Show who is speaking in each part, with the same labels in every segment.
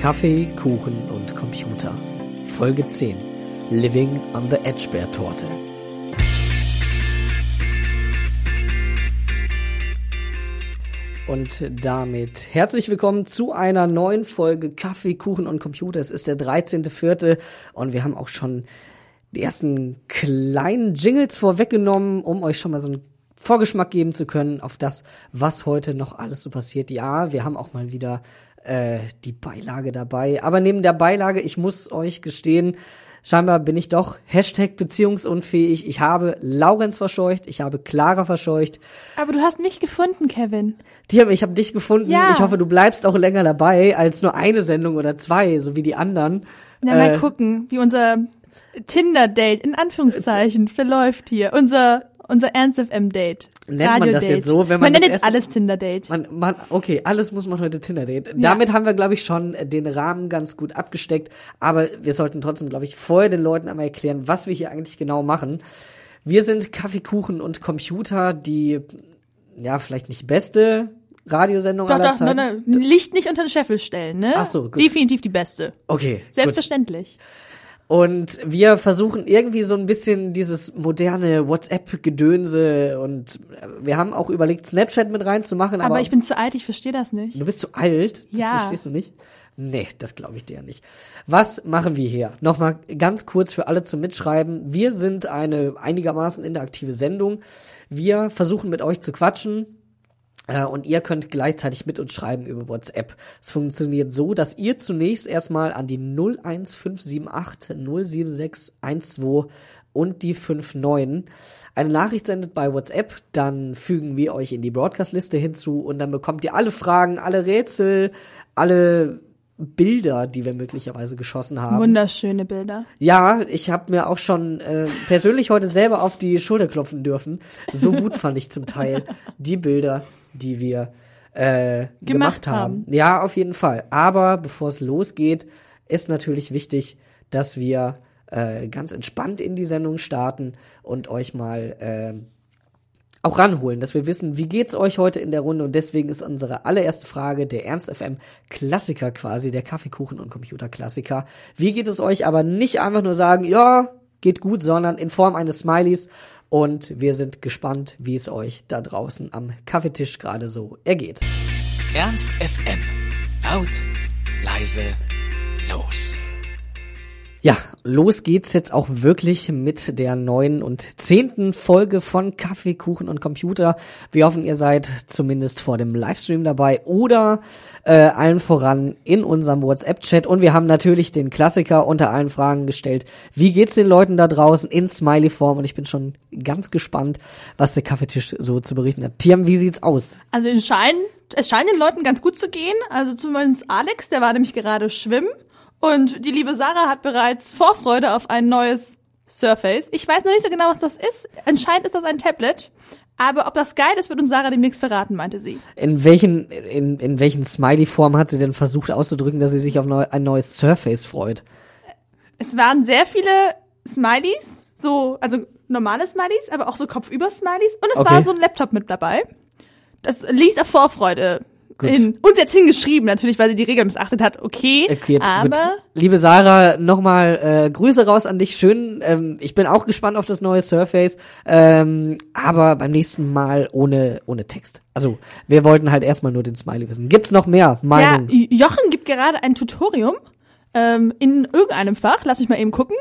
Speaker 1: Kaffee, Kuchen und Computer. Folge 10. Living on the Edgebear Torte. Und damit herzlich willkommen zu einer neuen Folge Kaffee, Kuchen und Computer. Es ist der 13.4. und wir haben auch schon die ersten kleinen Jingles vorweggenommen, um euch schon mal so einen Vorgeschmack geben zu können auf das, was heute noch alles so passiert. Ja, wir haben auch mal wieder äh, die Beilage dabei. Aber neben der Beilage, ich muss euch gestehen, scheinbar bin ich doch Hashtag beziehungsunfähig. Ich habe Laurenz verscheucht, ich habe Clara verscheucht.
Speaker 2: Aber du hast mich gefunden, Kevin.
Speaker 1: Tim, ich habe dich gefunden.
Speaker 2: Ja.
Speaker 1: Ich hoffe, du bleibst auch länger dabei als nur eine Sendung oder zwei, so wie die anderen.
Speaker 2: Na,
Speaker 1: Äh,
Speaker 2: mal gucken, wie unser Tinder-Date in Anführungszeichen verläuft hier. Unser, unser Ernst-FM-Date.
Speaker 1: Nennt man das jetzt so, wenn man
Speaker 2: nennt
Speaker 1: das
Speaker 2: jetzt alles Tinder-Date.
Speaker 1: Man, man, okay, alles muss man heute Tinder date. Damit haben wir, glaube ich, schon den Rahmen ganz gut abgesteckt. Aber wir sollten trotzdem, glaube ich, vorher den Leuten einmal erklären, was wir hier eigentlich genau machen. Wir sind Kaffeekuchen und Computer, die, ja, vielleicht nicht beste Radiosendung
Speaker 2: Doch,
Speaker 1: aller
Speaker 2: doch,
Speaker 1: Zeiten.
Speaker 2: nein, Licht nicht unter den Scheffel stellen, ne?
Speaker 1: Ach so, gut.
Speaker 2: Definitiv die beste.
Speaker 1: Okay, gut. Und wir versuchen irgendwie so ein bisschen dieses moderne WhatsApp-Gedönse und äh, wir haben auch überlegt, Snapchat mit reinzumachen, aber,
Speaker 2: Aber, ich bin zu alt, ich verstehe das nicht.
Speaker 1: Du bist zu alt? Das
Speaker 2: Ja.
Speaker 1: verstehst du nicht? Nee, das glaube ich dir ja nicht. Was machen wir hier? Nochmal ganz kurz für alle zum Mitschreiben. Wir sind eine einigermaßen interaktive Sendung. Wir versuchen mit euch zu quatschen. Äh, Und ihr könnt gleichzeitig mit uns schreiben über WhatsApp. Es funktioniert so, dass ihr zunächst erstmal an die 01578 076 12 und die 59 eine Nachricht sendet bei WhatsApp, dann fügen wir euch in die Broadcast-Liste hinzu und dann bekommt ihr alle Fragen, alle Rätsel, alle Bilder, die wir möglicherweise geschossen haben.
Speaker 2: Wunderschöne Bilder.
Speaker 1: Ja, ich habe mir auch schon äh, persönlich heute selber auf die Schulter klopfen dürfen. So gut fand ich zum Teil die Bilder, die wir äh, gemacht,
Speaker 2: Gemacht
Speaker 1: haben.
Speaker 2: haben.
Speaker 1: Ja, auf jeden Fall. Aber bevor es losgeht, ist natürlich wichtig, dass wir äh, ganz entspannt in die Sendung starten und euch mal äh, auch ranholen, dass wir wissen, wie geht's euch heute in der Runde und deswegen ist unsere allererste Frage der Ernst FM Klassiker quasi, der Kaffeekuchen und Computer Klassiker. Wie geht es euch aber nicht einfach nur sagen, ja, geht gut, sondern in Form eines Smileys und wir sind gespannt, wie es euch da draußen am Kaffeetisch gerade so ergeht.
Speaker 3: Ernst FM. Laut, leise, los.
Speaker 1: Ja, los geht's jetzt auch wirklich mit der neuen und zehnten Folge von Kaffee, Kuchen und Computer. Wir hoffen, ihr seid zumindest vor dem Livestream dabei oder äh, allen voran in unserem WhatsApp-Chat. Und wir haben natürlich den Klassiker unter allen Fragen gestellt. Wie geht's den Leuten da draußen in Smiley-Form? Und ich bin schon ganz gespannt, was der Kaffeetisch so zu berichten hat. Tiam, wie sieht's aus?
Speaker 2: Also es scheint, es scheint den Leuten ganz gut zu gehen. Also zumindest Alex, der war nämlich gerade schwimmen. Und die liebe Sarah hat bereits Vorfreude auf ein neues Surface. Ich weiß noch nicht so genau, was das ist. Anscheinend ist das ein Tablet. Aber ob das geil ist, wird uns Sarah demnächst verraten, meinte sie.
Speaker 1: In welchen, in, in welchen Smiley-Form hat sie denn versucht auszudrücken, dass sie sich auf neu, ein neues Surface freut?
Speaker 2: Es waren sehr viele Smileys, so, also normale Smileys, aber auch so Kopfüber-Smileys. Und es
Speaker 1: Okay.
Speaker 2: war so ein Laptop mit dabei. Das ließ auf Vorfreude
Speaker 1: Gut.
Speaker 2: hin. Uns jetzt hingeschrieben, natürlich, weil sie die Regeln missachtet hat. Okay,
Speaker 1: Okay, gut.
Speaker 2: aber
Speaker 1: Liebe Sarah, nochmal äh, Grüße raus an dich. Schön. Ähm, ich bin auch gespannt auf das neue Surface, ähm, aber beim nächsten Mal ohne ohne Text. Also wir wollten halt erstmal nur den Smiley wissen. Gibt's noch mehr
Speaker 2: ja,
Speaker 1: Meinungen?
Speaker 2: Jochen gibt gerade ein Tutorium ähm, in irgendeinem Fach. Lass mich mal eben gucken.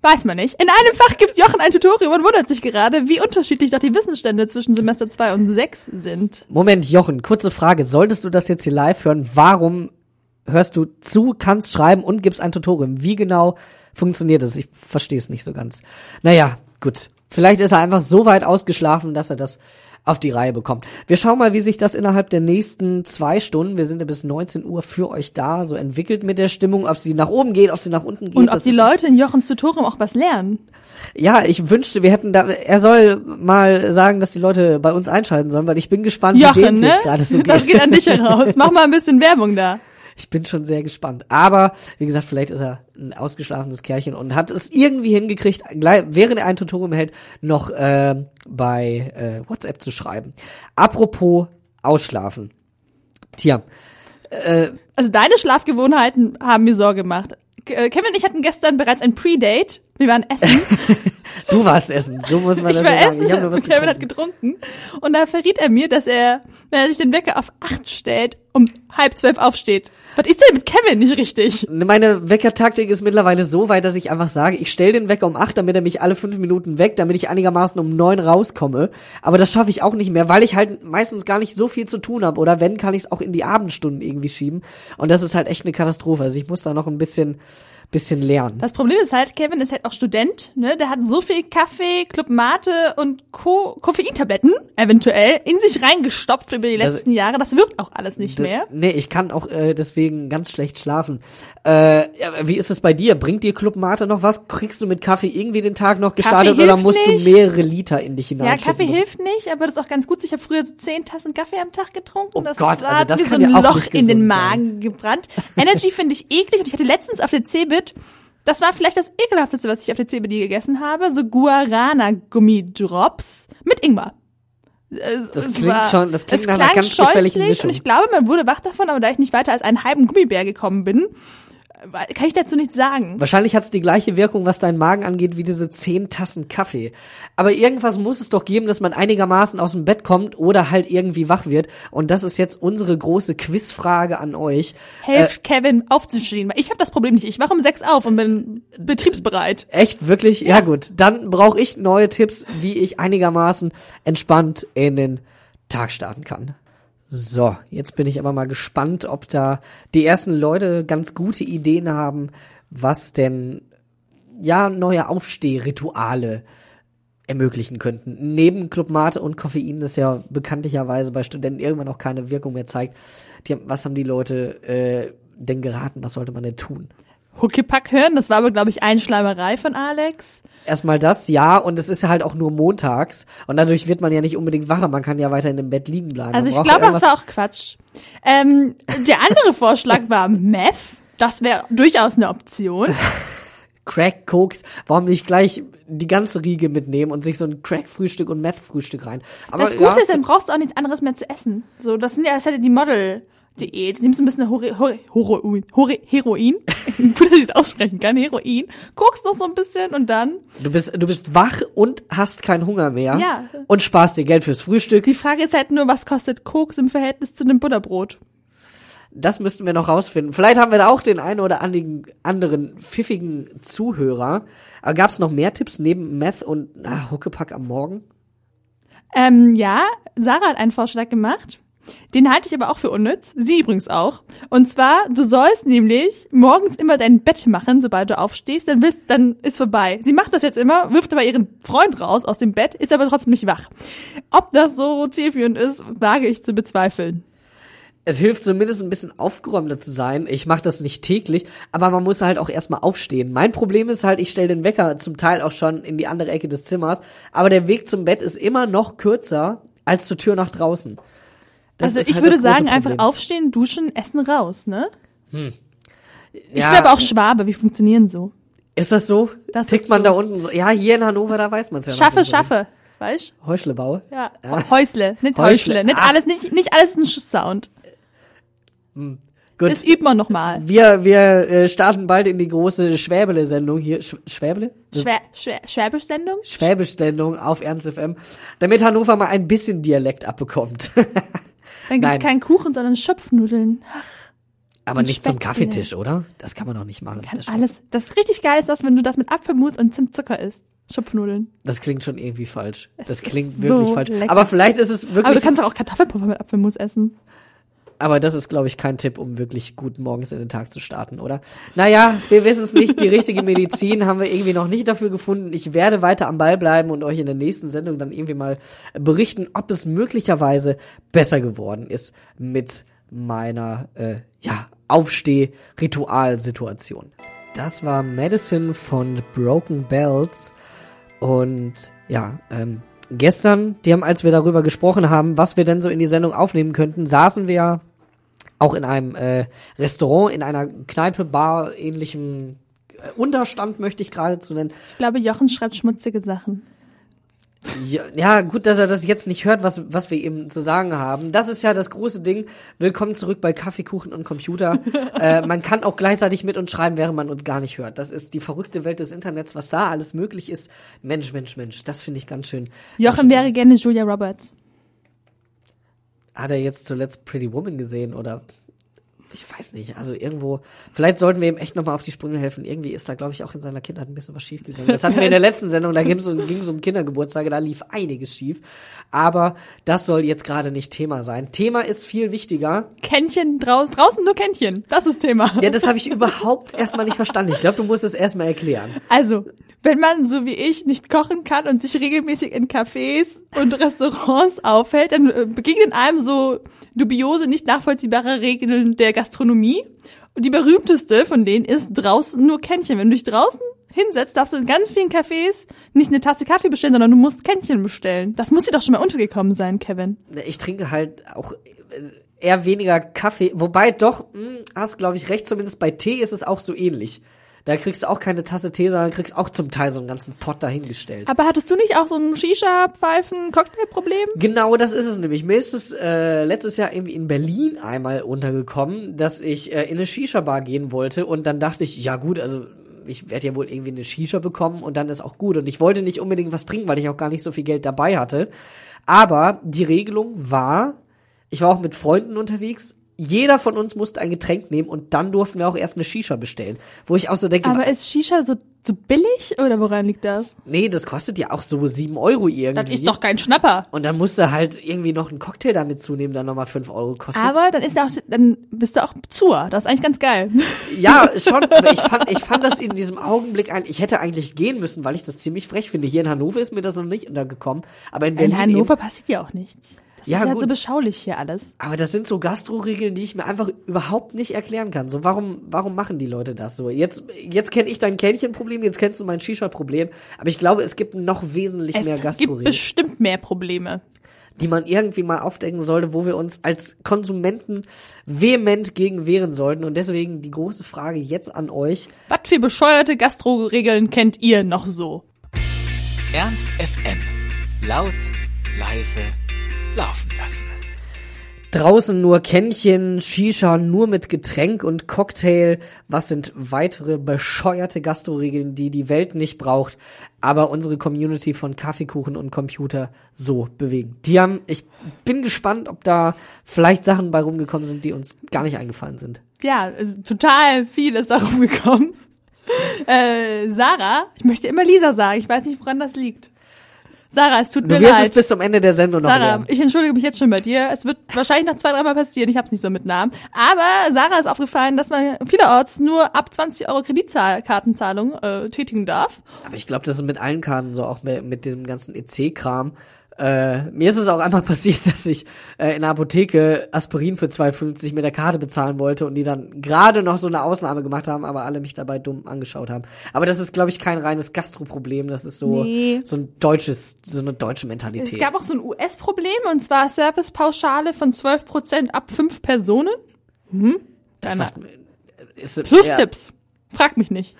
Speaker 2: Weiß man nicht. In einem Fach gibt Jochen ein Tutorium und wundert sich gerade, wie unterschiedlich doch die Wissensstände zwischen Semester 2 und 6 sind.
Speaker 1: Moment, Jochen, kurze Frage. Solltest du das jetzt hier live hören? Warum hörst du zu, kannst schreiben und gibst ein Tutorium? Wie genau funktioniert das? Ich verstehe es nicht so ganz. Naja, gut. Vielleicht ist er einfach so weit ausgeschlafen, dass er das auf die Reihe bekommt. Wir schauen mal, wie sich das innerhalb der nächsten zwei Stunden, wir sind ja bis 19 Uhr für euch da, so entwickelt mit der Stimmung, ob sie nach oben geht, ob sie nach unten geht.
Speaker 2: Und ob die Leute in Jochens Tutorium auch was lernen.
Speaker 1: Ja, ich wünschte, wir hätten da, er soll mal sagen, dass die Leute bei uns einschalten sollen, weil ich bin gespannt, wie
Speaker 2: Jochen, ne?
Speaker 1: jetzt gerade so geht.
Speaker 2: Das geht an dich heraus. Mach mal ein bisschen Werbung da.
Speaker 1: Ich bin schon sehr gespannt. Aber, wie gesagt, vielleicht ist er ein ausgeschlafenes Kerlchen und hat es irgendwie hingekriegt, gleich, während er ein Tutorium hält, noch äh, bei äh, WhatsApp zu schreiben. Apropos Ausschlafen. Tja,
Speaker 2: also deine Schlafgewohnheiten haben mir Sorge gemacht. Äh, Kevin und ich hatten gestern bereits ein Pre-Date. Wir waren essen.
Speaker 1: Du warst essen, so muss man
Speaker 2: ich
Speaker 1: das
Speaker 2: war
Speaker 1: ja sagen.
Speaker 2: essen.
Speaker 1: Ich nur was
Speaker 2: Kevin hat
Speaker 1: getrunken.
Speaker 2: getrunken. Und da verriet er mir, dass er, wenn er sich den Wecker auf acht stellt, um halb zwölf aufsteht. Was ist denn mit Kevin nicht richtig?
Speaker 1: Meine Weckertaktik ist mittlerweile so weit, dass ich einfach sage, ich stelle den Wecker um acht, damit er mich alle fünf Minuten weckt, damit ich einigermaßen um neun rauskomme. Aber das schaffe ich auch nicht mehr, weil ich halt meistens gar nicht so viel zu tun habe. Oder wenn, kann ich es auch in die Abendstunden irgendwie schieben. Und das ist halt echt eine Katastrophe. Also ich muss da noch ein bisschen, bisschen lernen.
Speaker 2: Das Problem ist halt, Kevin ist halt auch Student, ne? Der hat so viel Kaffee, Club Mate und Co Koffeintabletten eventuell in sich reingestopft über die
Speaker 1: Das-
Speaker 2: letzten Jahre. Das wirkt auch alles nicht mehr.
Speaker 1: Nee, ich kann auch äh, deswegen ganz schlecht schlafen. Äh, ja, wie ist es bei dir? Bringt dir Club Mate noch was? Kriegst du mit Kaffee irgendwie den Tag noch gestartet oder musst
Speaker 2: nicht.
Speaker 1: du mehrere Liter in dich
Speaker 2: Ja,
Speaker 1: hineinschütten?
Speaker 2: Kaffee hilft nicht, aber das ist auch ganz gut. Ich habe früher so zehn Tassen Kaffee am Tag getrunken.
Speaker 1: Oh
Speaker 2: das
Speaker 1: Gott, also
Speaker 2: hat
Speaker 1: das
Speaker 2: mir so ein
Speaker 1: ja
Speaker 2: Loch in den
Speaker 1: gesund sein.
Speaker 2: Magen gebrannt. Energy finde ich eklig und ich hatte letztens auf der Cebit, das war vielleicht das ekelhafteste, was ich auf der je gegessen habe, so Guarana-Gummidrops mit Ingwer. Es-
Speaker 1: Das
Speaker 2: es
Speaker 1: klingt schon- das klingt nach einer ganz gefährlichen Mischung.
Speaker 2: Und ich glaube, man wurde wach davon, aber da ich nicht weiter als einen halben Gummibär gekommen bin, kann ich dazu nichts sagen.
Speaker 1: Wahrscheinlich hat's die gleiche Wirkung, was deinen Magen angeht, wie diese zehn Tassen Kaffee. Aber irgendwas muss es doch geben, dass man einigermaßen aus dem Bett kommt oder halt irgendwie wach wird. Und das ist jetzt unsere große Quizfrage an euch.
Speaker 2: Helft Kevin aufzustehen, ich habe das Problem nicht. Ich wache um sechs auf und bin betriebsbereit.
Speaker 1: Echt, wirklich? Ja, gut. Dann brauche ich neue Tipps, wie ich einigermaßen entspannt in den Tag starten kann. So, jetzt bin ich aber mal gespannt, ob da die ersten Leute ganz gute Ideen haben, was denn ja neue Aufstehrituale ermöglichen könnten. Neben Club Mate und Koffein, das ja bekanntlicherweise bei Studenten irgendwann auch keine Wirkung mehr zeigt. Die, was haben die Leute äh, denn geraten? Was sollte man denn tun?
Speaker 2: Huckepack hören, das war aber, glaube ich, Einschleimerei von Alex.
Speaker 1: Erstmal das, ja, und es ist ja halt auch nur montags und dadurch wird man ja nicht unbedingt wacher, man kann ja weiter in dem Bett liegen bleiben.
Speaker 2: Also ich glaube, das war auch Quatsch. Ähm, der andere Vorschlag war Meth. Das wäre durchaus eine Option.
Speaker 1: Crack, Koks, warum nicht gleich die ganze Riege mitnehmen und sich so ein Crack-Frühstück und Meth-Frühstück rein. Aber
Speaker 2: Das Gute
Speaker 1: ja,
Speaker 2: ist, dann brauchst du auch nichts anderes mehr zu essen. So, das sind ja, das hätte die Model-Diät. Du nimmst ein bisschen Hore, Hore, Heroin, Hore, Heroin. Gut, dass ich es aussprechen kann, Heroin. Guckst noch so ein bisschen und dann.
Speaker 1: du bist, du bist wach und hast keinen Hunger mehr.
Speaker 2: Ja.
Speaker 1: Und sparst dir Geld fürs Frühstück.
Speaker 2: Die Frage ist halt nur, was kostet Koks im Verhältnis zu einem Butterbrot?
Speaker 1: Das müssten wir noch rausfinden. Vielleicht haben wir da auch den einen oder anderen, anderen pfiffigen Zuhörer. Aber gab's noch mehr Tipps neben Meth und ah, Huckepack am Morgen?
Speaker 2: Ähm, ja, Sarah hat einen Vorschlag gemacht. Den halte ich aber auch für unnütz. Sie übrigens auch. Und zwar, du sollst nämlich morgens immer dein Bett machen, sobald du aufstehst, dann bist, dann ist vorbei. Sie macht das jetzt immer, wirft aber ihren Freund raus aus dem Bett, ist aber trotzdem nicht wach. Ob das so zielführend ist, wage ich zu bezweifeln.
Speaker 1: es hilft zumindest ein bisschen aufgeräumter zu sein. Ich mache das nicht täglich, aber man muss halt auch erstmal aufstehen. Mein Problem ist halt, ich stelle den Wecker zum Teil auch schon in die andere Ecke des Zimmers, aber der Weg zum Bett ist immer noch kürzer als zur Tür nach draußen. Das
Speaker 2: also ich
Speaker 1: halt
Speaker 2: würde sagen, einfach
Speaker 1: Problem.
Speaker 2: aufstehen, duschen, essen, raus, ne? Ich
Speaker 1: Ja,
Speaker 2: bin aber auch Schwabe, wie funktionieren so?
Speaker 1: Ist das so?
Speaker 2: Das
Speaker 1: Tickt
Speaker 2: ist
Speaker 1: man
Speaker 2: so.
Speaker 1: da unten so? Ja, hier in Hannover, da weiß man es ja noch
Speaker 2: Schaffe, schaffe, weißt?
Speaker 1: richtig. Heuschlebaue.
Speaker 2: Ja, Häusle, nicht
Speaker 1: Häusle.
Speaker 2: Häusle, nicht
Speaker 1: Ah.
Speaker 2: alles, nicht, nicht alles ein Sound.
Speaker 1: Gut.
Speaker 2: Das übt man nochmal.
Speaker 1: Wir, wir äh, starten bald in die große Schwäbele-Sendung hier. Sch Schwäbele?
Speaker 2: Schwä Schwä Schwäbisch-Sendung?
Speaker 1: Schwäbisch-Sendung auf Ernst FM, damit Hannover mal ein bisschen Dialekt abbekommt.
Speaker 2: Dann
Speaker 1: Nein.
Speaker 2: gibt's keinen Kuchen, sondern Schöpfnudeln.
Speaker 1: Aber
Speaker 2: Und
Speaker 1: nicht zum
Speaker 2: Spätzle.
Speaker 1: Kaffeetisch, oder? Das kann man doch nicht machen.
Speaker 2: Kann
Speaker 1: Das,
Speaker 2: alles. Das richtig geil ist das, wenn du das mit Apfelmus und Zimtzucker isst. Schöpfnudeln.
Speaker 1: das klingt schon irgendwie falsch. Das
Speaker 2: ist
Speaker 1: klingt
Speaker 2: so
Speaker 1: wirklich falsch.
Speaker 2: lecker.
Speaker 1: Aber vielleicht ist es wirklich.
Speaker 2: Aber du kannst doch auch Kartoffelpuffer mit Apfelmus essen.
Speaker 1: Aber das ist, glaube ich, kein Tipp, um wirklich gut morgens in den Tag zu starten, oder? Naja, wir wissen es nicht. Die richtige Medizin haben wir irgendwie noch nicht dafür gefunden. Ich werde weiter am Ball bleiben und euch in der nächsten Sendung dann irgendwie mal berichten, ob es möglicherweise besser geworden ist mit meiner, äh, ja, Aufsteh-Ritualsituation. Das war Medicine von Broken Bells. Und ja, ähm, gestern, die haben, als wir darüber gesprochen haben, was wir denn so in die Sendung aufnehmen könnten, saßen wir auch in einem äh, Restaurant, in einer Kneipe, Bar, ähnlichem äh, Unterstand, möchte ich geradezu nennen.
Speaker 2: Ich glaube, Jochen schreibt schmutzige Sachen.
Speaker 1: Ja, ja, gut, dass er das jetzt nicht hört, was, was wir ihm zu sagen haben. Das ist ja das große Ding. Willkommen zurück bei Kaffeekuchen und Computer. äh, man kann auch gleichzeitig mit uns schreiben, während man uns gar nicht hört. Das ist die verrückte Welt des Internets, was da alles möglich ist. Mensch, Mensch, Mensch, das finde ich ganz schön.
Speaker 2: Jochen wäre gerne Julia Roberts.
Speaker 1: Hat er jetzt zuletzt Pretty Woman gesehen oder ich weiß nicht, also irgendwo, vielleicht sollten wir ihm echt nochmal auf die Sprünge helfen. Irgendwie ist da, glaube ich, auch in seiner Kindheit ein bisschen was schief gegangen. Das hatten wir in der letzten Sendung, da ging es um, ging's um Kindergeburtstage, da lief einiges schief. Aber das soll jetzt gerade nicht Thema sein. Thema ist viel wichtiger.
Speaker 2: Kännchen draußen, draußen nur Kännchen. Das ist Thema.
Speaker 1: Ja, das habe ich überhaupt erstmal nicht verstanden. Ich glaube, du musst es erstmal erklären.
Speaker 2: Also, wenn man so wie ich nicht kochen kann und sich regelmäßig in Cafés und Restaurants aufhält, dann äh, begegnen einem so dubiose, nicht nachvollziehbare Regeln der Gastronomie. Und die berühmteste von denen ist draußen nur Kännchen. Wenn du dich draußen hinsetzt, darfst du in ganz vielen Cafés nicht eine Tasse Kaffee bestellen, sondern du musst Kännchen bestellen. Das muss dir doch schon mal untergekommen sein, Kevin.
Speaker 1: Ich trinke halt auch äh, eher weniger Kaffee, wobei doch, mh, hast glaube ich recht, zumindest bei Tee ist es auch so ähnlich. Da kriegst du auch keine Tasse Tee, sondern kriegst auch zum Teil so einen ganzen Pot dahingestellt.
Speaker 2: Aber hattest du nicht auch so ein Shisha-Pfeifen-Cocktail-Problem?
Speaker 1: Genau, das ist es nämlich. Mir ist es äh, letztes Jahr irgendwie in Berlin einmal untergekommen, dass ich äh, in eine Shisha-Bar gehen wollte und dann dachte ich, ja gut, also ich werde ja wohl irgendwie eine Shisha bekommen und dann ist auch gut. Und ich wollte nicht unbedingt was trinken, weil ich auch gar nicht so viel Geld dabei hatte. Aber die Regelung war, ich war auch mit Freunden unterwegs, jeder von uns musste ein Getränk nehmen und dann durften wir auch erst eine Shisha bestellen. Wo ich auch so denke,
Speaker 2: Aber ist Shisha so, so billig oder woran liegt das?
Speaker 1: nee, das kostet ja auch so sieben Euro irgendwie.
Speaker 2: Das ist doch kein Schnapper.
Speaker 1: und dann musst du halt irgendwie noch einen Cocktail damit zunehmen, der nochmal fünf Euro kostet.
Speaker 2: Aber dann ist ja auch, dann bist du auch zur. Das ist eigentlich ganz geil.
Speaker 1: Ja, schon. Aber ich fand, ich fand das in diesem Augenblick eigentlich, ich hätte eigentlich gehen müssen, weil ich das ziemlich frech finde. Hier in Hannover ist mir das noch nicht untergekommen. Aber in Berlin.
Speaker 2: In Hannover passiert ja auch nichts. Das
Speaker 1: Ja,
Speaker 2: ist halt
Speaker 1: gut.
Speaker 2: so beschaulich hier alles.
Speaker 1: Aber das sind so Gastro-Regeln, die ich mir einfach überhaupt nicht erklären kann. So, warum, warum machen die Leute das so? Jetzt, jetzt kenne ich dein Kännchen-Problem, jetzt kennst du mein Shisha-Problem. Aber ich glaube, es gibt noch wesentlich
Speaker 2: Es
Speaker 1: mehr
Speaker 2: gibt
Speaker 1: Gastro-Regeln,
Speaker 2: bestimmt mehr Probleme.
Speaker 1: die man irgendwie mal aufdecken sollte, wo wir uns als Konsumenten vehement gegen wehren sollten. Und deswegen die große Frage jetzt an euch.
Speaker 2: Was für bescheuerte Gastro-Regeln kennt ihr noch so?
Speaker 3: Ernst FM. Laut, leise, laufen lassen.
Speaker 1: Draußen nur Kännchen, Shisha nur mit Getränk und Cocktail. Was sind weitere bescheuerte Gastro-Regeln, die die Welt nicht braucht, aber unsere Community von Kaffeekuchen und Computer so bewegen? Die haben, ich bin gespannt, ob da vielleicht Sachen bei rumgekommen sind, die uns gar nicht eingefallen sind.
Speaker 2: Ja, äh, total viel ist darum gekommen. Äh, Sarah, ich möchte immer Lisa sagen, ich weiß nicht, woran das liegt. Sarah, es tut
Speaker 1: Du
Speaker 2: mir
Speaker 1: wirst es
Speaker 2: leid.
Speaker 1: bis zum Ende der Sendung noch
Speaker 2: Sarah,
Speaker 1: lernen.
Speaker 2: ich entschuldige mich jetzt schon bei dir. Es wird wahrscheinlich noch zwei, dreimal passieren. Ich hab's nicht so mit Namen. Aber Sarah ist aufgefallen, dass man vielerorts nur ab 20 Euro Kreditkartenzahlung äh, tätigen darf.
Speaker 1: Aber ich glaube, das ist mit allen Karten so, auch mit, mit dem ganzen EC-Kram. Äh, mir ist es auch einmal passiert, dass ich äh, in der Apotheke Aspirin für 2,50 mit der Karte bezahlen wollte und die dann gerade noch so eine Ausnahme gemacht haben, aber alle mich dabei dumm angeschaut haben. Aber das ist, glaube ich, kein reines Gastroproblem. Das ist so
Speaker 2: Nee.
Speaker 1: so ein deutsches, so eine deutsche
Speaker 2: Es
Speaker 1: Mentalität.
Speaker 2: gab auch so ein US-Problem und zwar Servicepauschale von 12% ab fünf Personen.
Speaker 1: das
Speaker 2: Deine-
Speaker 1: sagt, ist,
Speaker 2: Plus
Speaker 1: ja,
Speaker 2: Tipps. Frag mich nicht.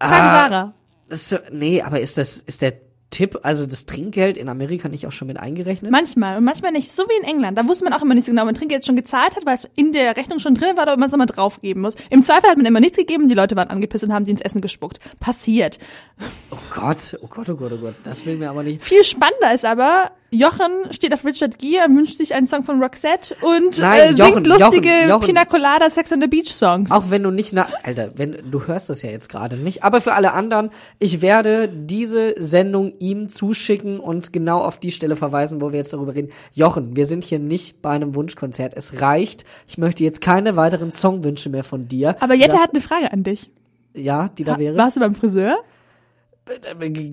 Speaker 2: Frag
Speaker 1: Ah.
Speaker 2: Sarah.
Speaker 1: Das ist, nee, aber ist das, ist der Tipp, also das Trinkgeld in Amerika nicht auch schon mit eingerechnet?
Speaker 2: Manchmal und manchmal nicht. So wie in England. Da wusste man auch immer nicht so genau, ob man Trinkgeld schon gezahlt hat, weil es in der Rechnung schon drin war, oder ob man es immer draufgeben muss. Im Zweifel hat man immer nichts gegeben, die Leute waren angepisst und haben sie ins Essen gespuckt. Passiert.
Speaker 1: Oh Gott, oh Gott, oh Gott, oh Gott, das will mir aber nicht.
Speaker 2: Viel spannender ist aber, Jochen steht auf Richard Gere wünscht sich einen Song von Roxette und
Speaker 1: Nein,
Speaker 2: äh, singt
Speaker 1: Jochen,
Speaker 2: lustige
Speaker 1: Jochen, Jochen.
Speaker 2: Pina Colada Sex on the Beach Songs.
Speaker 1: Auch wenn du nicht na, Alter, wenn du hörst das ja jetzt gerade nicht, aber für alle anderen, ich werde diese Sendung ihm zuschicken und genau auf die Stelle verweisen, wo wir jetzt darüber reden. Jochen, wir sind hier nicht bei einem Wunschkonzert. Es reicht. Ich möchte jetzt keine weiteren Songwünsche mehr von dir.
Speaker 2: aber Jette
Speaker 1: das,
Speaker 2: hat eine Frage an dich.
Speaker 1: ja, die da wäre.
Speaker 2: Warst du beim Friseur?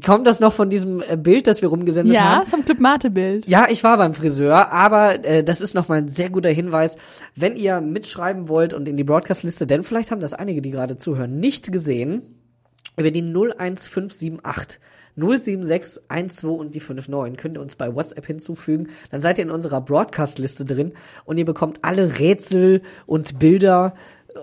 Speaker 1: Kommt das noch von diesem äh, Bild, das wir rumgesendet
Speaker 2: Ja,
Speaker 1: haben?
Speaker 2: ist vom Club Mate Bild.
Speaker 1: Ja, ich war beim Friseur, aber äh, das ist nochmal ein sehr guter Hinweis. Wenn ihr mitschreiben wollt und in die Broadcast-Liste, denn vielleicht haben das einige, die gerade zuhören, nicht gesehen, über die 01578 076 12 und die 59 könnt ihr uns bei WhatsApp hinzufügen. Dann seid ihr in unserer Broadcast-Liste drin und ihr bekommt alle Rätsel und Bilder.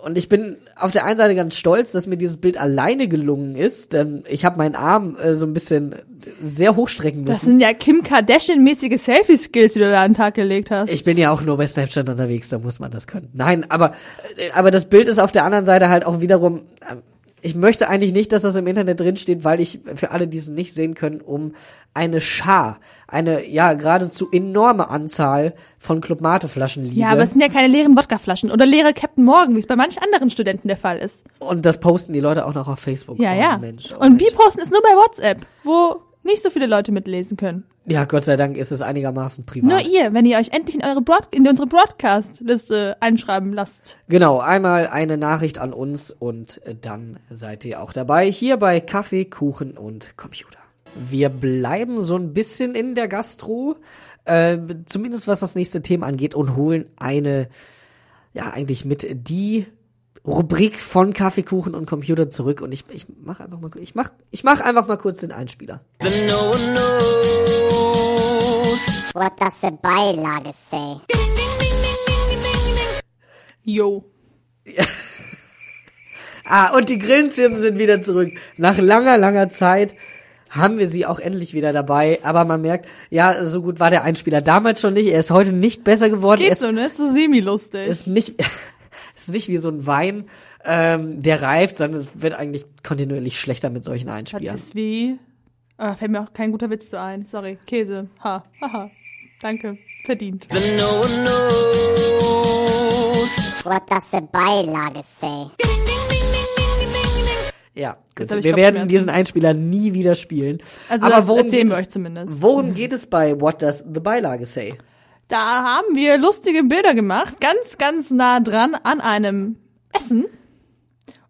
Speaker 1: Und ich bin auf der einen Seite ganz stolz, dass mir dieses Bild alleine gelungen ist. Denn ich habe meinen Arm äh, so ein bisschen sehr hochstrecken
Speaker 2: Das
Speaker 1: müssen.
Speaker 2: sind ja Kim Kardashian-mäßige Selfie-Skills, die du da an den Tag gelegt hast.
Speaker 1: Ich bin ja auch nur bei Snapchat unterwegs, da muss man das können. Nein, aber, äh, aber das Bild ist auf der anderen Seite halt auch wiederum, äh, ich möchte eigentlich nicht, dass das im Internet drinsteht, weil ich für alle, die es nicht sehen können, um eine Schar, eine ja geradezu enorme Anzahl von Club Mate Flaschen liege.
Speaker 2: ja, aber es sind ja keine leeren Wodkaflaschen oder leere Captain Morgan, wie es bei manch anderen Studenten der Fall ist.
Speaker 1: Und das posten die Leute auch noch auf Facebook.
Speaker 2: Ja,
Speaker 1: oh,
Speaker 2: ja.
Speaker 1: Mensch, oh,
Speaker 2: Und wir
Speaker 1: Mensch.
Speaker 2: posten es nur bei WhatsApp, wo nicht so viele Leute mitlesen können.
Speaker 1: Ja, Gott sei Dank ist es einigermaßen privat.
Speaker 2: Nur ihr, wenn ihr euch endlich in eure Broad in unsere Broadcast-Liste einschreiben lasst.
Speaker 1: Genau, einmal eine Nachricht an uns und äh, dann seid ihr auch dabei hier bei Kaffee, Kuchen und Computer. Wir bleiben so ein bisschen in der Gastro, äh, zumindest was das nächste Thema angeht und holen eine, ja eigentlich mit die Rubrik von Kaffee, Kuchen und Computer zurück und ich, ich mach einfach mal, ich mach, ich mach einfach mal kurz den Einspieler.
Speaker 4: What does the Beilage say?
Speaker 2: Yo.
Speaker 1: Ah, und die Grillenzirpen sind wieder zurück. Nach langer, langer Zeit haben wir sie auch endlich wieder dabei. Aber man merkt, ja, so gut war der Einspieler damals schon nicht. Er ist heute nicht besser geworden. er
Speaker 2: Geht
Speaker 1: ist,
Speaker 2: so, ne? Ist so semi-lustig.
Speaker 1: ist nicht, ist nicht wie so ein Wein, ähm, der reift, sondern es wird eigentlich kontinuierlich schlechter mit solchen
Speaker 2: Das
Speaker 1: Einspielern.
Speaker 2: ist wie. Ah, fällt mir auch kein guter Witz zu ein. Sorry. Käse. Ha. Haha. Danke. Verdient.
Speaker 4: What does the Beilage say?
Speaker 1: Ja, gut. Wir werden diesen Einspieler nie wieder spielen.
Speaker 2: Also
Speaker 1: Aber
Speaker 2: das
Speaker 1: worum
Speaker 2: erzählen wir
Speaker 1: es-
Speaker 2: euch zumindest.
Speaker 1: Worum geht es bei What Does the Beilage Say?
Speaker 2: Da haben wir lustige Bilder gemacht. Ganz, ganz nah dran an einem Essen.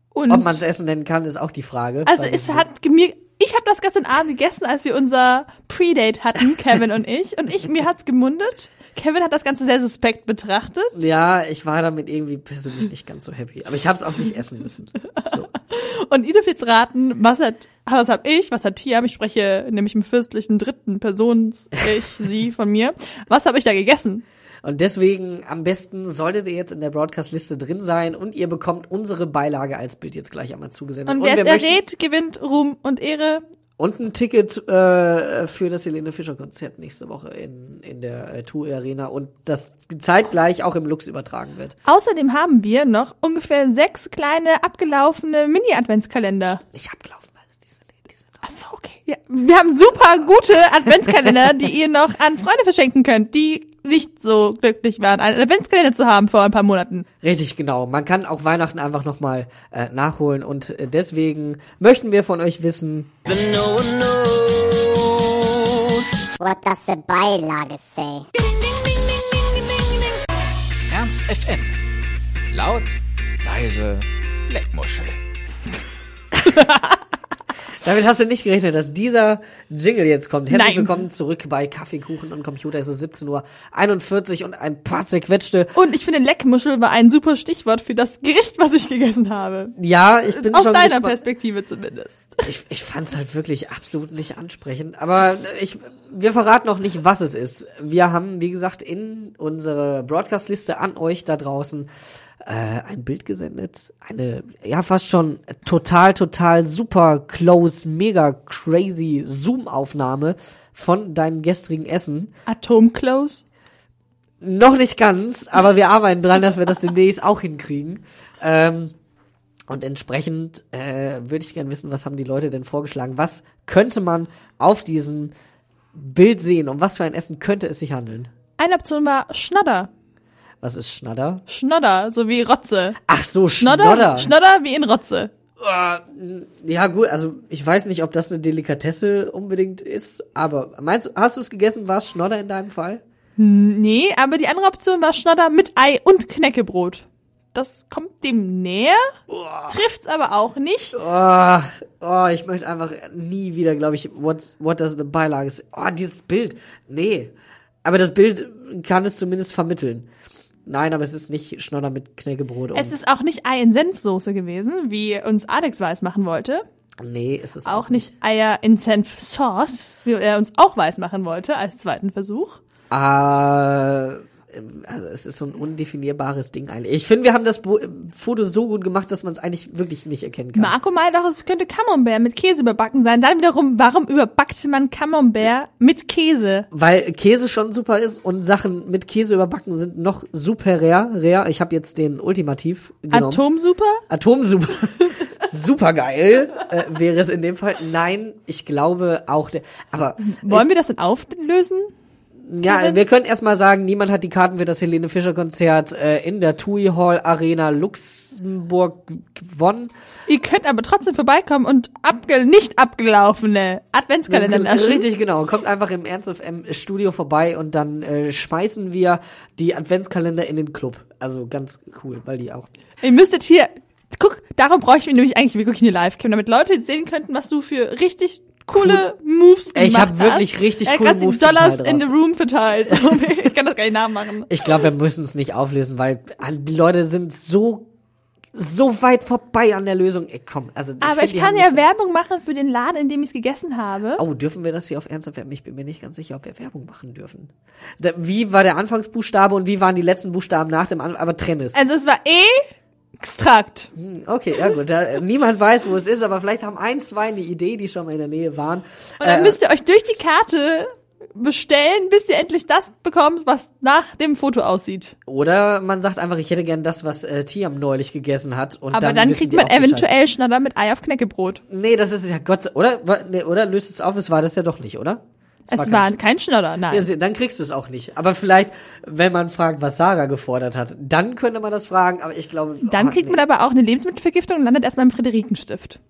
Speaker 2: Und
Speaker 1: Ob man es essen nennen kann, ist auch die Frage.
Speaker 2: Also es hat mir, ich habe das gestern Abend gegessen, als wir unser Predate hatten, Kevin und ich. Und ich mir hat's gemundet. Kevin hat das Ganze sehr suspekt betrachtet.
Speaker 1: Ja, ich war damit irgendwie persönlich nicht ganz so happy. Aber ich habe es auch nicht essen müssen. So.
Speaker 2: Und ihr dürft jetzt raten, was hat, was hab ich, was hat Tiam? Ich spreche nämlich im fürstlichen dritten Persons, ich, sie von mir. Was habe ich da gegessen?
Speaker 1: Und deswegen am besten solltet ihr jetzt in der Broadcast-Liste drin sein und ihr bekommt unsere Beilage als Bild jetzt gleich einmal zugesendet.
Speaker 2: Und wer es errät, gewinnt Ruhm und Ehre.
Speaker 1: Und ein Ticket äh, für das Helene Fischer Konzert nächste Woche in, in der äh, Tour Arena und das zeitgleich auch im Lux übertragen wird.
Speaker 2: Außerdem haben wir noch ungefähr sechs kleine abgelaufene Mini-Adventskalender.
Speaker 1: Nicht abgelaufen, alles diese, diese
Speaker 2: Ach so, okay. Ja, wir haben super gute Adventskalender, die ihr noch an Freunde verschenken könnt, die nicht so glücklich waren, einen Adventskalender zu haben vor ein paar Monaten.
Speaker 1: Richtig, genau. Man kann auch Weihnachten einfach nochmal äh, nachholen und äh, deswegen möchten wir von euch wissen,
Speaker 4: What does the Beilage say?
Speaker 3: Ernst FM. Laut, leise, Leckmuschel.
Speaker 1: Damit hast du nicht gerechnet, dass dieser Jingle jetzt kommt. Herzlich
Speaker 2: Nein.
Speaker 1: willkommen zurück bei Kaffeekuchen und Computer. Es ist 17.41 Uhr und ein paar zerquetschte.
Speaker 2: Und ich finde, Leckmuschel war ein super Stichwort für das Gericht, was ich gegessen habe.
Speaker 1: Ja, ich bin
Speaker 2: Aus
Speaker 1: schon
Speaker 2: deiner
Speaker 1: gespannt.
Speaker 2: Perspektive zumindest.
Speaker 1: Ich, ich fand es halt wirklich absolut nicht ansprechend. Aber ich, wir verraten noch nicht, was es ist. Wir haben, wie gesagt, in unsere Broadcast-Liste an euch da draußen äh, ein Bild gesendet. Eine, ja, fast schon total, total super close, mega crazy Zoom-Aufnahme von deinem gestrigen Essen.
Speaker 2: Atomclose.
Speaker 1: Noch nicht ganz, aber wir arbeiten dran, dass wir das demnächst auch hinkriegen. Ähm, und entsprechend äh, würde ich gerne wissen, was haben die Leute denn vorgeschlagen? Was könnte man auf diesem Bild sehen? Um was für ein Essen könnte es sich handeln?
Speaker 2: Eine Option war Schnodder.
Speaker 1: Was ist Schnadder?
Speaker 2: Schnodder, so wie Rotze.
Speaker 1: Ach so,
Speaker 2: Schnodder,
Speaker 1: Schnodder.
Speaker 2: Schnodder wie in Rotze.
Speaker 1: ja gut, also ich weiß nicht, ob das eine Delikatesse unbedingt ist, aber meinst du, hast du es gegessen? War es Schnodder in deinem Fall?
Speaker 2: Nee, aber die andere Option war Schnodder mit Ei und Knäckebrot. Das kommt dem näher, trifft's aber auch nicht.
Speaker 1: Oh, oh, ich möchte einfach nie wieder, glaube ich, what's, what does the Beilage say? Oh, dieses Bild. Nee. Aber das Bild kann es zumindest vermitteln. Nein, aber es ist nicht Schnodder mit Knäckebrot.
Speaker 2: Es ist auch nicht Ei in Senfsoße gewesen, wie uns Alex weiß machen wollte.
Speaker 1: nee, es ist
Speaker 2: Auch nicht Eier in Senfsauce, wie er uns auch weiß machen wollte als zweiten Versuch.
Speaker 1: Äh, also es ist so ein undefinierbares Ding eigentlich. Ich finde, wir haben das Bo äh, Foto so gut gemacht, dass man es eigentlich wirklich nicht erkennen kann.
Speaker 2: Marco meint auch, es könnte Camembert mit Käse überbacken sein. Dann wiederum, warum überbackt man Camembert mit Käse?
Speaker 1: Weil Käse schon super ist und Sachen mit Käse überbacken sind noch super rare. rare. Ich habe jetzt den Ultimativ genommen.
Speaker 2: Atomsuper?
Speaker 1: Atomsuper. super geil äh, wäre es in dem Fall. Nein, ich glaube auch. Der, aber
Speaker 2: Wollen wir das denn auflösen?
Speaker 1: Ja,
Speaker 2: Kevin?
Speaker 1: wir können erstmal sagen, niemand hat die Karten für das Helene Fischer Konzert äh, in der TUI Hall Arena Luxemburg gewonnen.
Speaker 2: Ihr könnt aber trotzdem vorbeikommen und abge nicht abgelaufene Adventskalender naschen.
Speaker 1: Richtig, genau. Kommt einfach im Ernst FM Studio vorbei und dann äh, schmeißen wir die Adventskalender in den Club. Also ganz cool, weil die auch.
Speaker 2: Ihr müsstet hier, guck, darum brauche ich nämlich eigentlich wirklich eine Live-Cam, damit Leute sehen könnten, was du für richtig coole Moves gemacht
Speaker 1: ich hab
Speaker 2: hast.
Speaker 1: wirklich richtig
Speaker 2: Er
Speaker 1: coole
Speaker 2: hat
Speaker 1: Moves
Speaker 2: Dollars in the room verteilt. Ich kann das gar nicht nachmachen.
Speaker 1: Ich glaube, wir müssen es nicht auflösen, weil die Leute sind so so weit vorbei an der Lösung. Ey, komm, also
Speaker 2: Aber ich kann
Speaker 1: haben
Speaker 2: ja Werbung machen für den Laden, in dem ich es gegessen habe.
Speaker 1: Oh, dürfen wir das hier auf Ernst FM? Ich bin mir nicht ganz sicher, ob wir Werbung machen dürfen. Wie war der Anfangsbuchstabe und wie waren die letzten Buchstaben nach dem An aber trenn es.
Speaker 2: Also es war E Extrakt.
Speaker 1: Okay, ja gut. Da, äh, niemand weiß, wo es ist, aber vielleicht haben ein, zwei eine Idee, die schon mal in der Nähe waren.
Speaker 2: Und dann
Speaker 1: Äh,
Speaker 2: müsst ihr euch durch die Karte bestellen, bis ihr endlich das bekommt, was nach dem Foto aussieht.
Speaker 1: oder man sagt einfach, ich hätte gern das, was äh, Tiam neulich gegessen hat. Und
Speaker 2: Aber
Speaker 1: dann,
Speaker 2: dann, kriegt man
Speaker 1: auch Bescheid.
Speaker 2: eventuell Schnatter mit Ei auf Knäckebrot.
Speaker 1: Nee, das ist ja Gott sei- oder? Oder löst es auf, es war das ja doch nicht, oder?
Speaker 2: Es
Speaker 1: war
Speaker 2: war
Speaker 1: kein
Speaker 2: kein Schnatter, nein.
Speaker 1: Ja, dann kriegst du es auch nicht. Aber vielleicht, wenn man fragt, was Sarah gefordert hat, dann könnte man das fragen, aber ich glaube.
Speaker 2: Dann
Speaker 1: oh,
Speaker 2: kriegt
Speaker 1: nee.
Speaker 2: man aber auch eine Lebensmittelvergiftung und landet erstmal im Friederikenstift.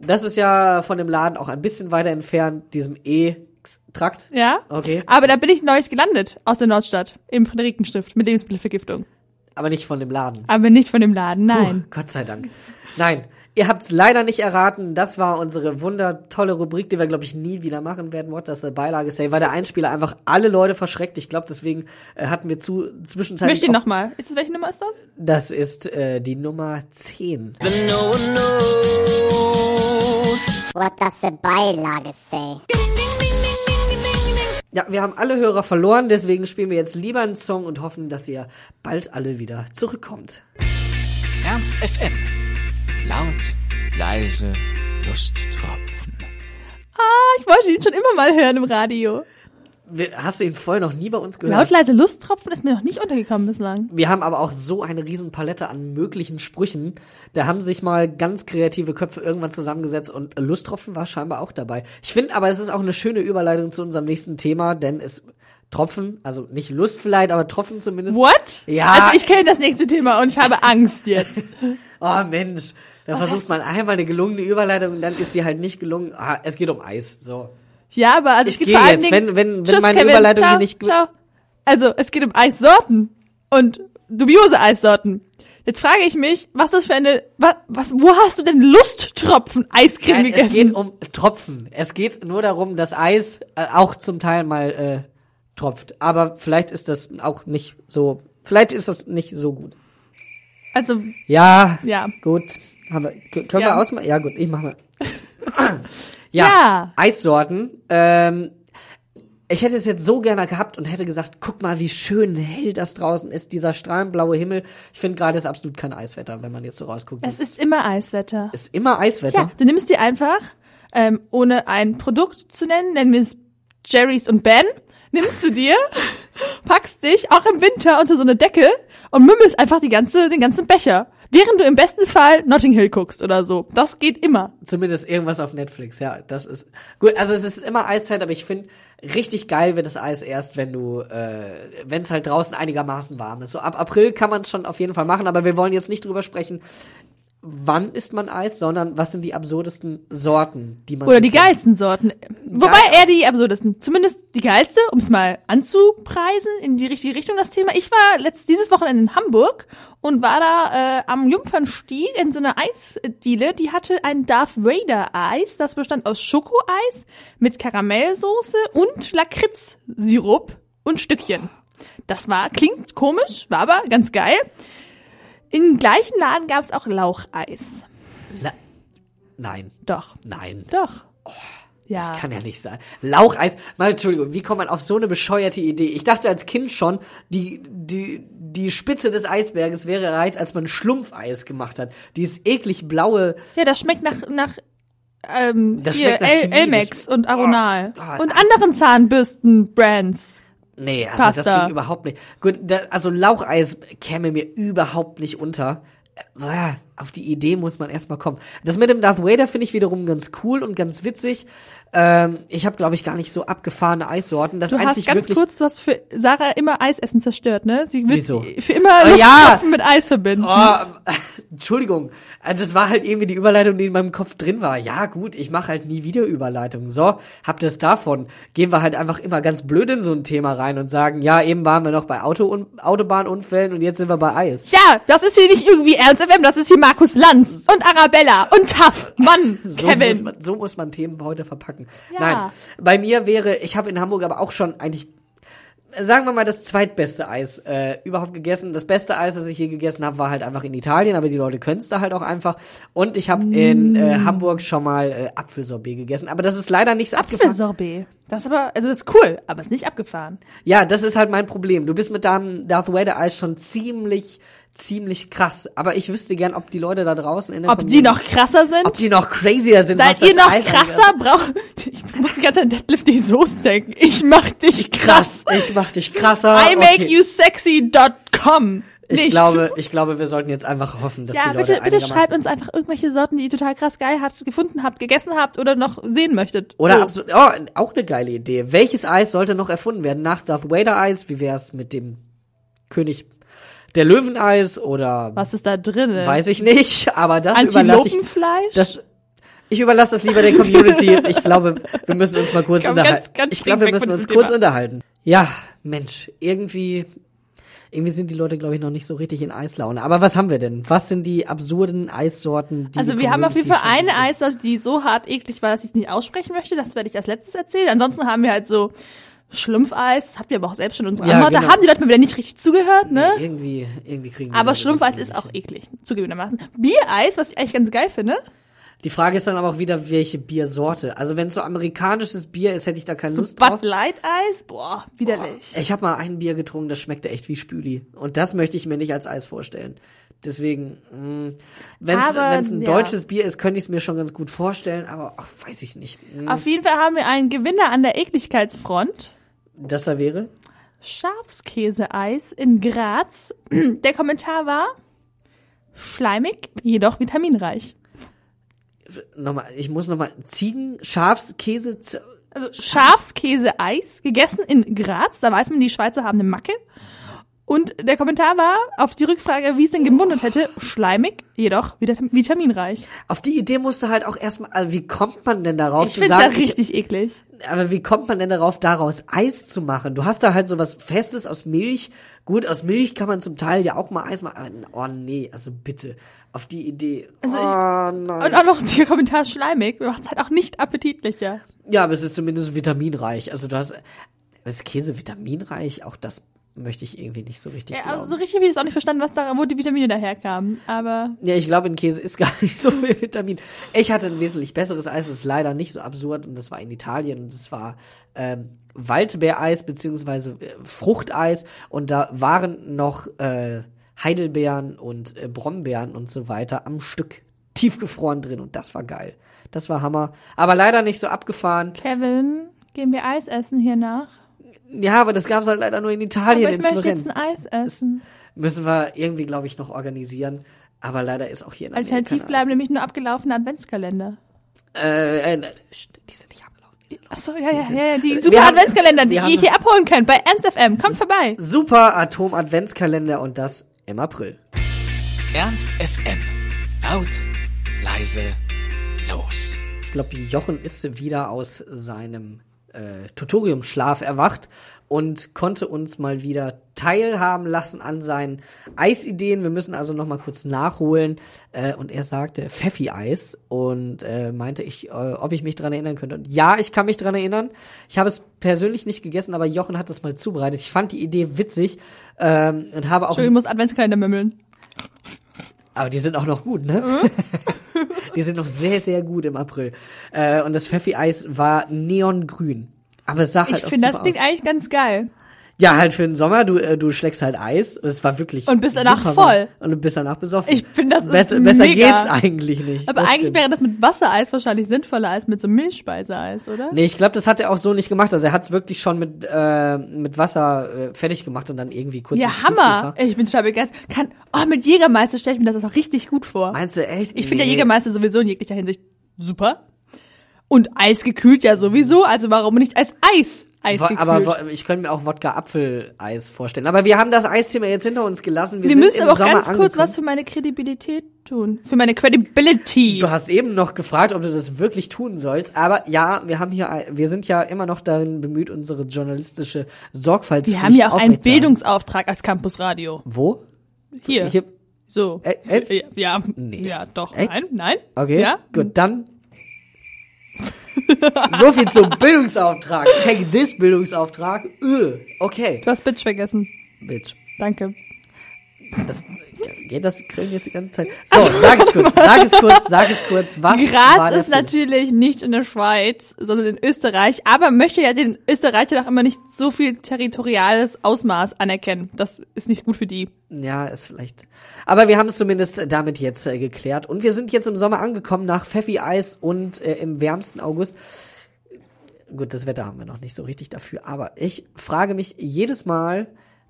Speaker 1: Das ist ja von dem Laden auch ein bisschen weiter entfernt, diesem E-Trakt.
Speaker 2: Ja?
Speaker 1: Okay.
Speaker 2: Aber da bin ich neulich gelandet, aus der Nordstadt, im Friederikenstift, mit Lebensmittelvergiftung.
Speaker 1: Aber nicht von dem Laden.
Speaker 2: Aber nicht von dem Laden, nein.
Speaker 1: Puh, Gott sei Dank. Nein, ihr habt's leider nicht erraten. Das war unsere wundertolle Rubrik, die wir, glaube ich, nie wieder machen werden. What does the Beilage say? Weil der Einspieler einfach alle Leute verschreckt. Ich glaube, deswegen äh, hatten wir zu
Speaker 2: Ich
Speaker 1: zwischenzeitlich.
Speaker 2: möchte ihn
Speaker 1: auch-
Speaker 2: nochmal. Ist es welche Nummer ist das?
Speaker 1: Das ist äh, die Nummer 10.
Speaker 4: What does the Beilage say?
Speaker 1: Ja, wir haben alle Hörer verloren, deswegen spielen wir jetzt lieber einen Song und hoffen, dass ihr bald alle wieder zurückkommt.
Speaker 3: Ernst FM. Laut, leise, Lusttropfen.
Speaker 2: Ah, ich wollte ihn schon immer mal hören im Radio.
Speaker 1: Hast du ihn vorher noch nie bei uns gehört?
Speaker 2: Laut leise Lusttropfen ist mir noch nicht untergekommen bislang.
Speaker 1: Wir haben aber auch so eine riesen Palette an möglichen Sprüchen. Da haben sich mal ganz kreative Köpfe irgendwann zusammengesetzt und Lusttropfen war scheinbar auch dabei. Ich finde aber, es ist auch eine schöne Überleitung zu unserem nächsten Thema, denn es Tropfen, also nicht Lust vielleicht, aber Tropfen zumindest.
Speaker 2: What?
Speaker 1: Ja.
Speaker 2: Also ich kenne das nächste Thema und ich habe Angst jetzt.
Speaker 1: Oh Mensch, da versucht man einmal eine gelungene Überleitung und dann ist sie halt nicht gelungen. Ah, es geht um Eis. So.
Speaker 2: Ja, aber also
Speaker 1: Ich
Speaker 2: es geht vor
Speaker 1: jetzt, wenn- wenn- wenn
Speaker 2: Tschüss,
Speaker 1: meine
Speaker 2: Kevin.
Speaker 1: Überleitung
Speaker 2: ciao,
Speaker 1: nicht-
Speaker 2: Ciao. Also es geht um Eissorten und dubiose Eissorten. Jetzt frage ich mich, was das für eine, was, was wo hast du denn Lusttropfen Eiscreme
Speaker 1: Nein, es
Speaker 2: gegessen?
Speaker 1: geht um Tropfen. Es geht nur darum, dass Eis äh, auch zum Teil mal äh, tropft. Aber vielleicht ist das auch nicht so. Vielleicht ist das nicht so gut.
Speaker 2: also
Speaker 1: Ja,
Speaker 2: ja,
Speaker 1: gut. Haben wir, können
Speaker 2: Ja.
Speaker 1: wir ausmachen? Ja, gut, ich mach mal. ja,
Speaker 2: Ja.
Speaker 1: Eissorten. Ähm, ich hätte es jetzt so gerne gehabt und hätte gesagt, guck mal, wie schön hell das draußen ist, dieser strahlenblaue Himmel. Ich finde gerade, es ist absolut kein Eiswetter, wenn man jetzt so rausguckt.
Speaker 2: es ist immer Eiswetter.
Speaker 1: ist immer Eiswetter.
Speaker 2: Ja, du nimmst dir einfach, ähm, ohne ein Produkt zu nennen, nennen wir es Jerry's und Ben, nimmst du dir, packst dich auch im Winter unter so eine Decke und mümmelst einfach die ganze, den ganzen Becher. Während du im besten Fall Notting Hill guckst oder so. Das geht immer.
Speaker 1: Zumindest irgendwas auf Netflix, ja. Das ist gut. Also es ist immer Eiszeit, aber ich finde, richtig geil wird das Eis erst, wenn du, äh, wenn es halt draußen einigermaßen warm ist. So ab April kann man es schon auf jeden Fall machen, aber wir wollen jetzt nicht drüber sprechen, wann isst man Eis, sondern was sind die absurdesten Sorten, die man
Speaker 2: Oder die
Speaker 1: kennt.
Speaker 2: geilsten Sorten. Wobei eher die absurdesten. Zumindest die geilste, um es mal anzupreisen, in die richtige Richtung das Thema. Ich war letzt, dieses Wochenende in Hamburg und war da äh, am Jungfernstieg in so einer Eisdiele. Die hatte ein Darth Vader Eis. Das bestand aus Schokoeis mit Karamellsoße und Lakritzsirup und Stückchen. Das war, klingt komisch, war aber ganz geil. Im gleichen Laden gab es auch Laucheis.
Speaker 1: La Nein,
Speaker 2: Doch,
Speaker 1: nein.
Speaker 2: doch. Ja.
Speaker 1: Das kann ja nicht sein. Laucheis. Mal, Entschuldigung, wie kommt man auf so eine bescheuerte Idee? Ich dachte als Kind schon, die, die, die Spitze des Eisberges wäre erreicht, als man Schlumpfeis gemacht hat. Dieses eklig blaue,
Speaker 2: Ja, das schmeckt nach, nach ähm,
Speaker 1: Das
Speaker 2: hier,
Speaker 1: schmeckt nach
Speaker 2: El Elmex und Aronal.
Speaker 1: Oh,
Speaker 2: und
Speaker 1: also-
Speaker 2: anderen Zahnbürsten-Brands.
Speaker 1: Nee, also das
Speaker 2: Pasta.
Speaker 1: ging überhaupt nicht. Gut, da, also Laucheis käme mir überhaupt nicht unter. Auf die Idee muss man erstmal kommen. Das mit dem Darth Vader finde ich wiederum ganz cool und ganz witzig. Ähm, ich habe, glaube ich, gar nicht so abgefahrene Eissorten. Das
Speaker 2: Du hast ganz kurz, du hast für Sarah immer Eisessen zerstört, ne? Sie wird
Speaker 1: Wieso?
Speaker 2: für immer
Speaker 1: Oh, ja.
Speaker 2: Mit Eis verbinden.
Speaker 1: Oh, Entschuldigung, Äh, das war halt irgendwie die Überleitung, die in meinem Kopf drin war. Ja, gut, ich mache halt nie wieder Überleitungen. So, habt ihr es davon? Gehen wir halt einfach immer ganz blöd in so ein Thema rein und sagen, ja, eben waren wir noch bei Auto Autobahnunfällen und jetzt sind wir bei Eis.
Speaker 2: Ja, das ist hier nicht irgendwie Ernst FM, das ist hier Markus Lanz und Arabella und Taff. Mann,
Speaker 1: So muss,
Speaker 2: Kevin.
Speaker 1: man, so muss man Themen heute verpacken.
Speaker 2: Ja.
Speaker 1: Nein, bei mir wäre, ich habe in Hamburg aber auch schon eigentlich, sagen wir mal, das zweitbeste Eis äh, überhaupt gegessen. Das beste Eis, das ich hier gegessen habe, war halt einfach in Italien, aber die Leute können es da halt auch einfach. Und ich habe in
Speaker 2: Mm.
Speaker 1: äh, Hamburg schon mal äh, Apfelsorbet gegessen, aber das ist leider nicht so abgefahren.
Speaker 2: Apfelsorbet. Das ist aber, also das ist cool, aber ist nicht abgefahren.
Speaker 1: Ja, das ist halt mein Problem. Du bist mit deinem Darth Vader Eis schon ziemlich, ziemlich krass. Aber ich wüsste gern, ob die Leute da draußen in der
Speaker 2: Ob die noch krasser sind?
Speaker 1: ob die noch crazier sind.
Speaker 2: Seid ihr
Speaker 1: das
Speaker 2: noch
Speaker 1: Eis
Speaker 2: krasser? Brauch, ich muss die ganze Zeit an Deadlift die Soße denken. Ich mach dich krass.
Speaker 1: Krass, ich mach dich krasser.
Speaker 2: I make
Speaker 1: Okay.
Speaker 2: you sexy.com.
Speaker 1: Ich
Speaker 2: Nicht.
Speaker 1: glaube, ich glaube, wir sollten jetzt einfach hoffen, dass
Speaker 2: ja,
Speaker 1: die Leute
Speaker 2: bitte, bitte schreibt uns einfach irgendwelche Sorten, die ihr total krass geil habt, gefunden habt, gegessen habt oder noch sehen möchtet.
Speaker 1: Oder
Speaker 2: so.
Speaker 1: absolut, oh, auch eine geile Idee. Welches Eis sollte noch erfunden werden? Nach Darth Vader Eis? Wie wär's mit dem König der Löweneis oder
Speaker 2: Was ist da drin?
Speaker 1: weiß ich nicht, aber das überlasse ich das ich überlasse das lieber der Community. Ich glaube, wir müssen uns mal kurz
Speaker 2: Komm,
Speaker 1: unterhalten.
Speaker 2: ganz, ganz
Speaker 1: ich glaube, wir müssen uns kurz
Speaker 2: Thema.
Speaker 1: unterhalten. Ja, Mensch, irgendwie irgendwie sind die Leute, glaube ich, noch nicht so richtig in Eislaune. Aber was haben wir denn? Was sind die absurden Eissorten, die
Speaker 2: also wir haben auf jeden Fall
Speaker 1: Community
Speaker 2: eine Eissorte, die so hart eklig war, dass ich es nicht aussprechen möchte. Das werde ich als letztes erzählen. Ansonsten haben wir halt so Schlumpfeis. Das habt ihr aber auch selbst schon in unserer
Speaker 1: Ja,
Speaker 2: Antwort. Da
Speaker 1: genau.
Speaker 2: haben die Leute mal wieder nicht richtig zugehört, ne?
Speaker 1: Nee, irgendwie, irgendwie kriegen die
Speaker 2: Aber Schlumpfeis ist auch eklig, zugegebenermaßen. Biereis, was ich eigentlich ganz geil finde.
Speaker 1: Die Frage ist dann aber auch wieder, welche Biersorte. Also wenn es so amerikanisches Bier ist, hätte ich da keine Lust drauf.
Speaker 2: Bud Light Eis, boah, widerlich.
Speaker 1: Ich habe mal ein Bier getrunken, das schmeckte echt wie Spüli. Und das möchte ich mir nicht als Eis vorstellen. Deswegen, wenn
Speaker 2: Aber,
Speaker 1: es ein
Speaker 2: ja.
Speaker 1: deutsches Bier ist, könnte ich es mir schon ganz gut vorstellen, aber ach, weiß ich nicht. Mm,
Speaker 2: Auf jeden Fall haben wir einen Gewinner an der Ekligkeitsfront.
Speaker 1: Das da wäre?
Speaker 2: Schafskäseeis in Graz. Der Kommentar war schleimig, jedoch vitaminreich.
Speaker 1: Nochmal, ich muss nochmal Ziegen, Schafskäse,
Speaker 2: Also Schafskäse-Eis, gegessen in Graz. Da weiß man, die Schweizer haben eine Macke. Und der Kommentar war auf die Rückfrage, wie es denn gemundet hätte, schleimig, jedoch vita- vitaminreich.
Speaker 1: Auf die Idee musst du halt auch erstmal, also wie kommt man denn darauf
Speaker 2: Ich ja
Speaker 1: sagen, ich-
Speaker 2: richtig eklig.
Speaker 1: aber wie kommt man denn darauf, daraus Eis zu machen? Du hast da halt so was Festes aus Milch. Gut, aus Milch kann man zum Teil ja auch mal Eis machen. Oh nee, also bitte, auf die Idee.
Speaker 2: Also ich-
Speaker 1: oh nein.
Speaker 2: Und auch noch der Kommentar schleimig, macht es halt auch nicht appetitlicher.
Speaker 1: Ja, aber es ist zumindest vitaminreich. Also du hast, ist Käse vitaminreich? Auch das möchte ich irgendwie nicht so richtig
Speaker 2: Ja,
Speaker 1: glauben.
Speaker 2: also so richtig habe ich das auch nicht verstanden, was da, wo die Vitamine daherkamen. Aber
Speaker 1: Ja, ich glaube, in Käse ist gar nicht so viel Vitamin. Ich hatte ein wesentlich besseres Eis, das ist leider nicht so absurd und das war in Italien und das war ähm, Waldbeereis beziehungsweise äh, Fruchteis und da waren noch äh, Heidelbeeren und äh, Brombeeren und so weiter am Stück tiefgefroren drin und das war geil. Das war Hammer. Aber leider nicht so abgefahren.
Speaker 2: Kevin, gehen wir Eis essen hier nach?
Speaker 1: Ja, aber das gab's halt leider nur in Italien,
Speaker 2: Aber ich
Speaker 1: in
Speaker 2: möchte
Speaker 1: Florenz.
Speaker 2: jetzt ein Eis essen.
Speaker 1: Müssen wir irgendwie, glaube ich, noch organisieren. Aber leider ist auch hier in Amerika
Speaker 2: Alternativ bleiben nämlich nur abgelaufene Adventskalender.
Speaker 1: Äh, äh, st- die sind nicht abgelaufen. Die sind
Speaker 2: Achso, ja, ja, ja, ja, die super
Speaker 1: haben-
Speaker 2: Adventskalender, die ihr hier abholen könnt bei Ernst FM. Kommt vorbei.
Speaker 1: Super Atom-Adventskalender und das im April.
Speaker 3: Ernst FM. Laut, leise, los.
Speaker 1: Ich glaube, Jochen ist wieder aus seinem äh, Tutoriumsschlaf erwacht und konnte uns mal wieder teilhaben lassen an seinen Eisideen. Wir müssen also noch mal kurz nachholen. Äh, und er sagte Pfeffi-Eis und äh, meinte ich, äh, ob ich mich dran erinnern könnte. Und ja, ich kann mich dran erinnern. Ich habe es persönlich nicht gegessen, aber Jochen hat es mal zubereitet. Ich fand die Idee witzig ähm, und habe auch
Speaker 2: Entschuldigung, ich muss Adventskalender mümmeln.
Speaker 1: Aber die sind auch noch gut, ne? Die sind noch sehr, sehr gut im April. Äh, und das Pfeffi-Eis war neongrün. Aber es sah halt
Speaker 2: Ich finde, das klingt
Speaker 1: aus.
Speaker 2: eigentlich ganz geil.
Speaker 1: Ja, halt für den Sommer, du, äh, du schlägst halt Eis. Es war wirklich.
Speaker 2: Und bist danach voll.
Speaker 1: Und du bist danach besoffen.
Speaker 2: Ich finde, das ist
Speaker 1: besser, besser
Speaker 2: mega.
Speaker 1: geht's eigentlich nicht.
Speaker 2: Aber
Speaker 1: Das
Speaker 2: eigentlich
Speaker 1: stimmt.
Speaker 2: wäre das mit Wassereis wahrscheinlich sinnvoller als mit so Milchspeiseeis, oder?
Speaker 1: Nee, ich glaube, das hat er auch so nicht gemacht. Also er hat es wirklich schon mit, äh, mit Wasser äh, fertig gemacht und dann irgendwie kurz.
Speaker 2: Ja, Hammer. Ich bin total begeistert. Kann, oh, mit Jägermeister stelle ich mir das auch richtig gut vor.
Speaker 1: Meinst du echt?
Speaker 2: Ich finde ja
Speaker 1: Nee.
Speaker 2: Jägermeister sowieso in jeglicher Hinsicht super. Und Eis gekühlt ja sowieso, also warum nicht als Eis? Eis gekühlt.
Speaker 1: Aber ich könnte mir auch Wodka-Apfeleis vorstellen. Aber wir haben das Eisthema jetzt hinter uns gelassen. Wir,
Speaker 2: Wir müssen aber auch
Speaker 1: Sommer
Speaker 2: ganz kurz
Speaker 1: angekommen.
Speaker 2: was für meine Kredibilität tun. Für meine Credibility.
Speaker 1: Du hast eben noch gefragt, ob du das wirklich tun sollst. Aber ja, wir haben hier, wir sind ja immer noch darin bemüht, unsere journalistische Sorgfaltspflicht
Speaker 2: Wir haben ja auch einen. Bildungsauftrag als Campusradio.
Speaker 1: Wo?
Speaker 2: Hier.
Speaker 1: Hier.
Speaker 2: So.
Speaker 1: Äh, äh?
Speaker 2: Ja,
Speaker 1: Nee.
Speaker 2: ja, doch.
Speaker 1: Echt?
Speaker 2: Nein, nein.
Speaker 1: Okay,
Speaker 2: Ja.
Speaker 1: gut, dann. so viel zum Bildungsauftrag. Take this Bildungsauftrag. Öh, okay.
Speaker 2: Du hast Bitch vergessen.
Speaker 1: Bitch.
Speaker 2: Danke.
Speaker 1: Das, geht das Grillen jetzt die ganze Zeit? So, sag es kurz, sag es kurz, sag es kurz. Was
Speaker 2: Graz ist
Speaker 1: Film?
Speaker 2: natürlich nicht in der Schweiz, sondern in Österreich, aber möchte ja den Österreicher doch immer nicht so viel territoriales Ausmaß anerkennen. Das ist nicht gut für die.
Speaker 1: Ja, ist vielleicht. Aber wir haben es zumindest damit jetzt äh, geklärt. Und wir sind jetzt im Sommer angekommen nach Pfeffi Eis und äh, im wärmsten August. Gut, das Wetter haben wir noch nicht so richtig dafür. Aber ich frage mich jedes Mal,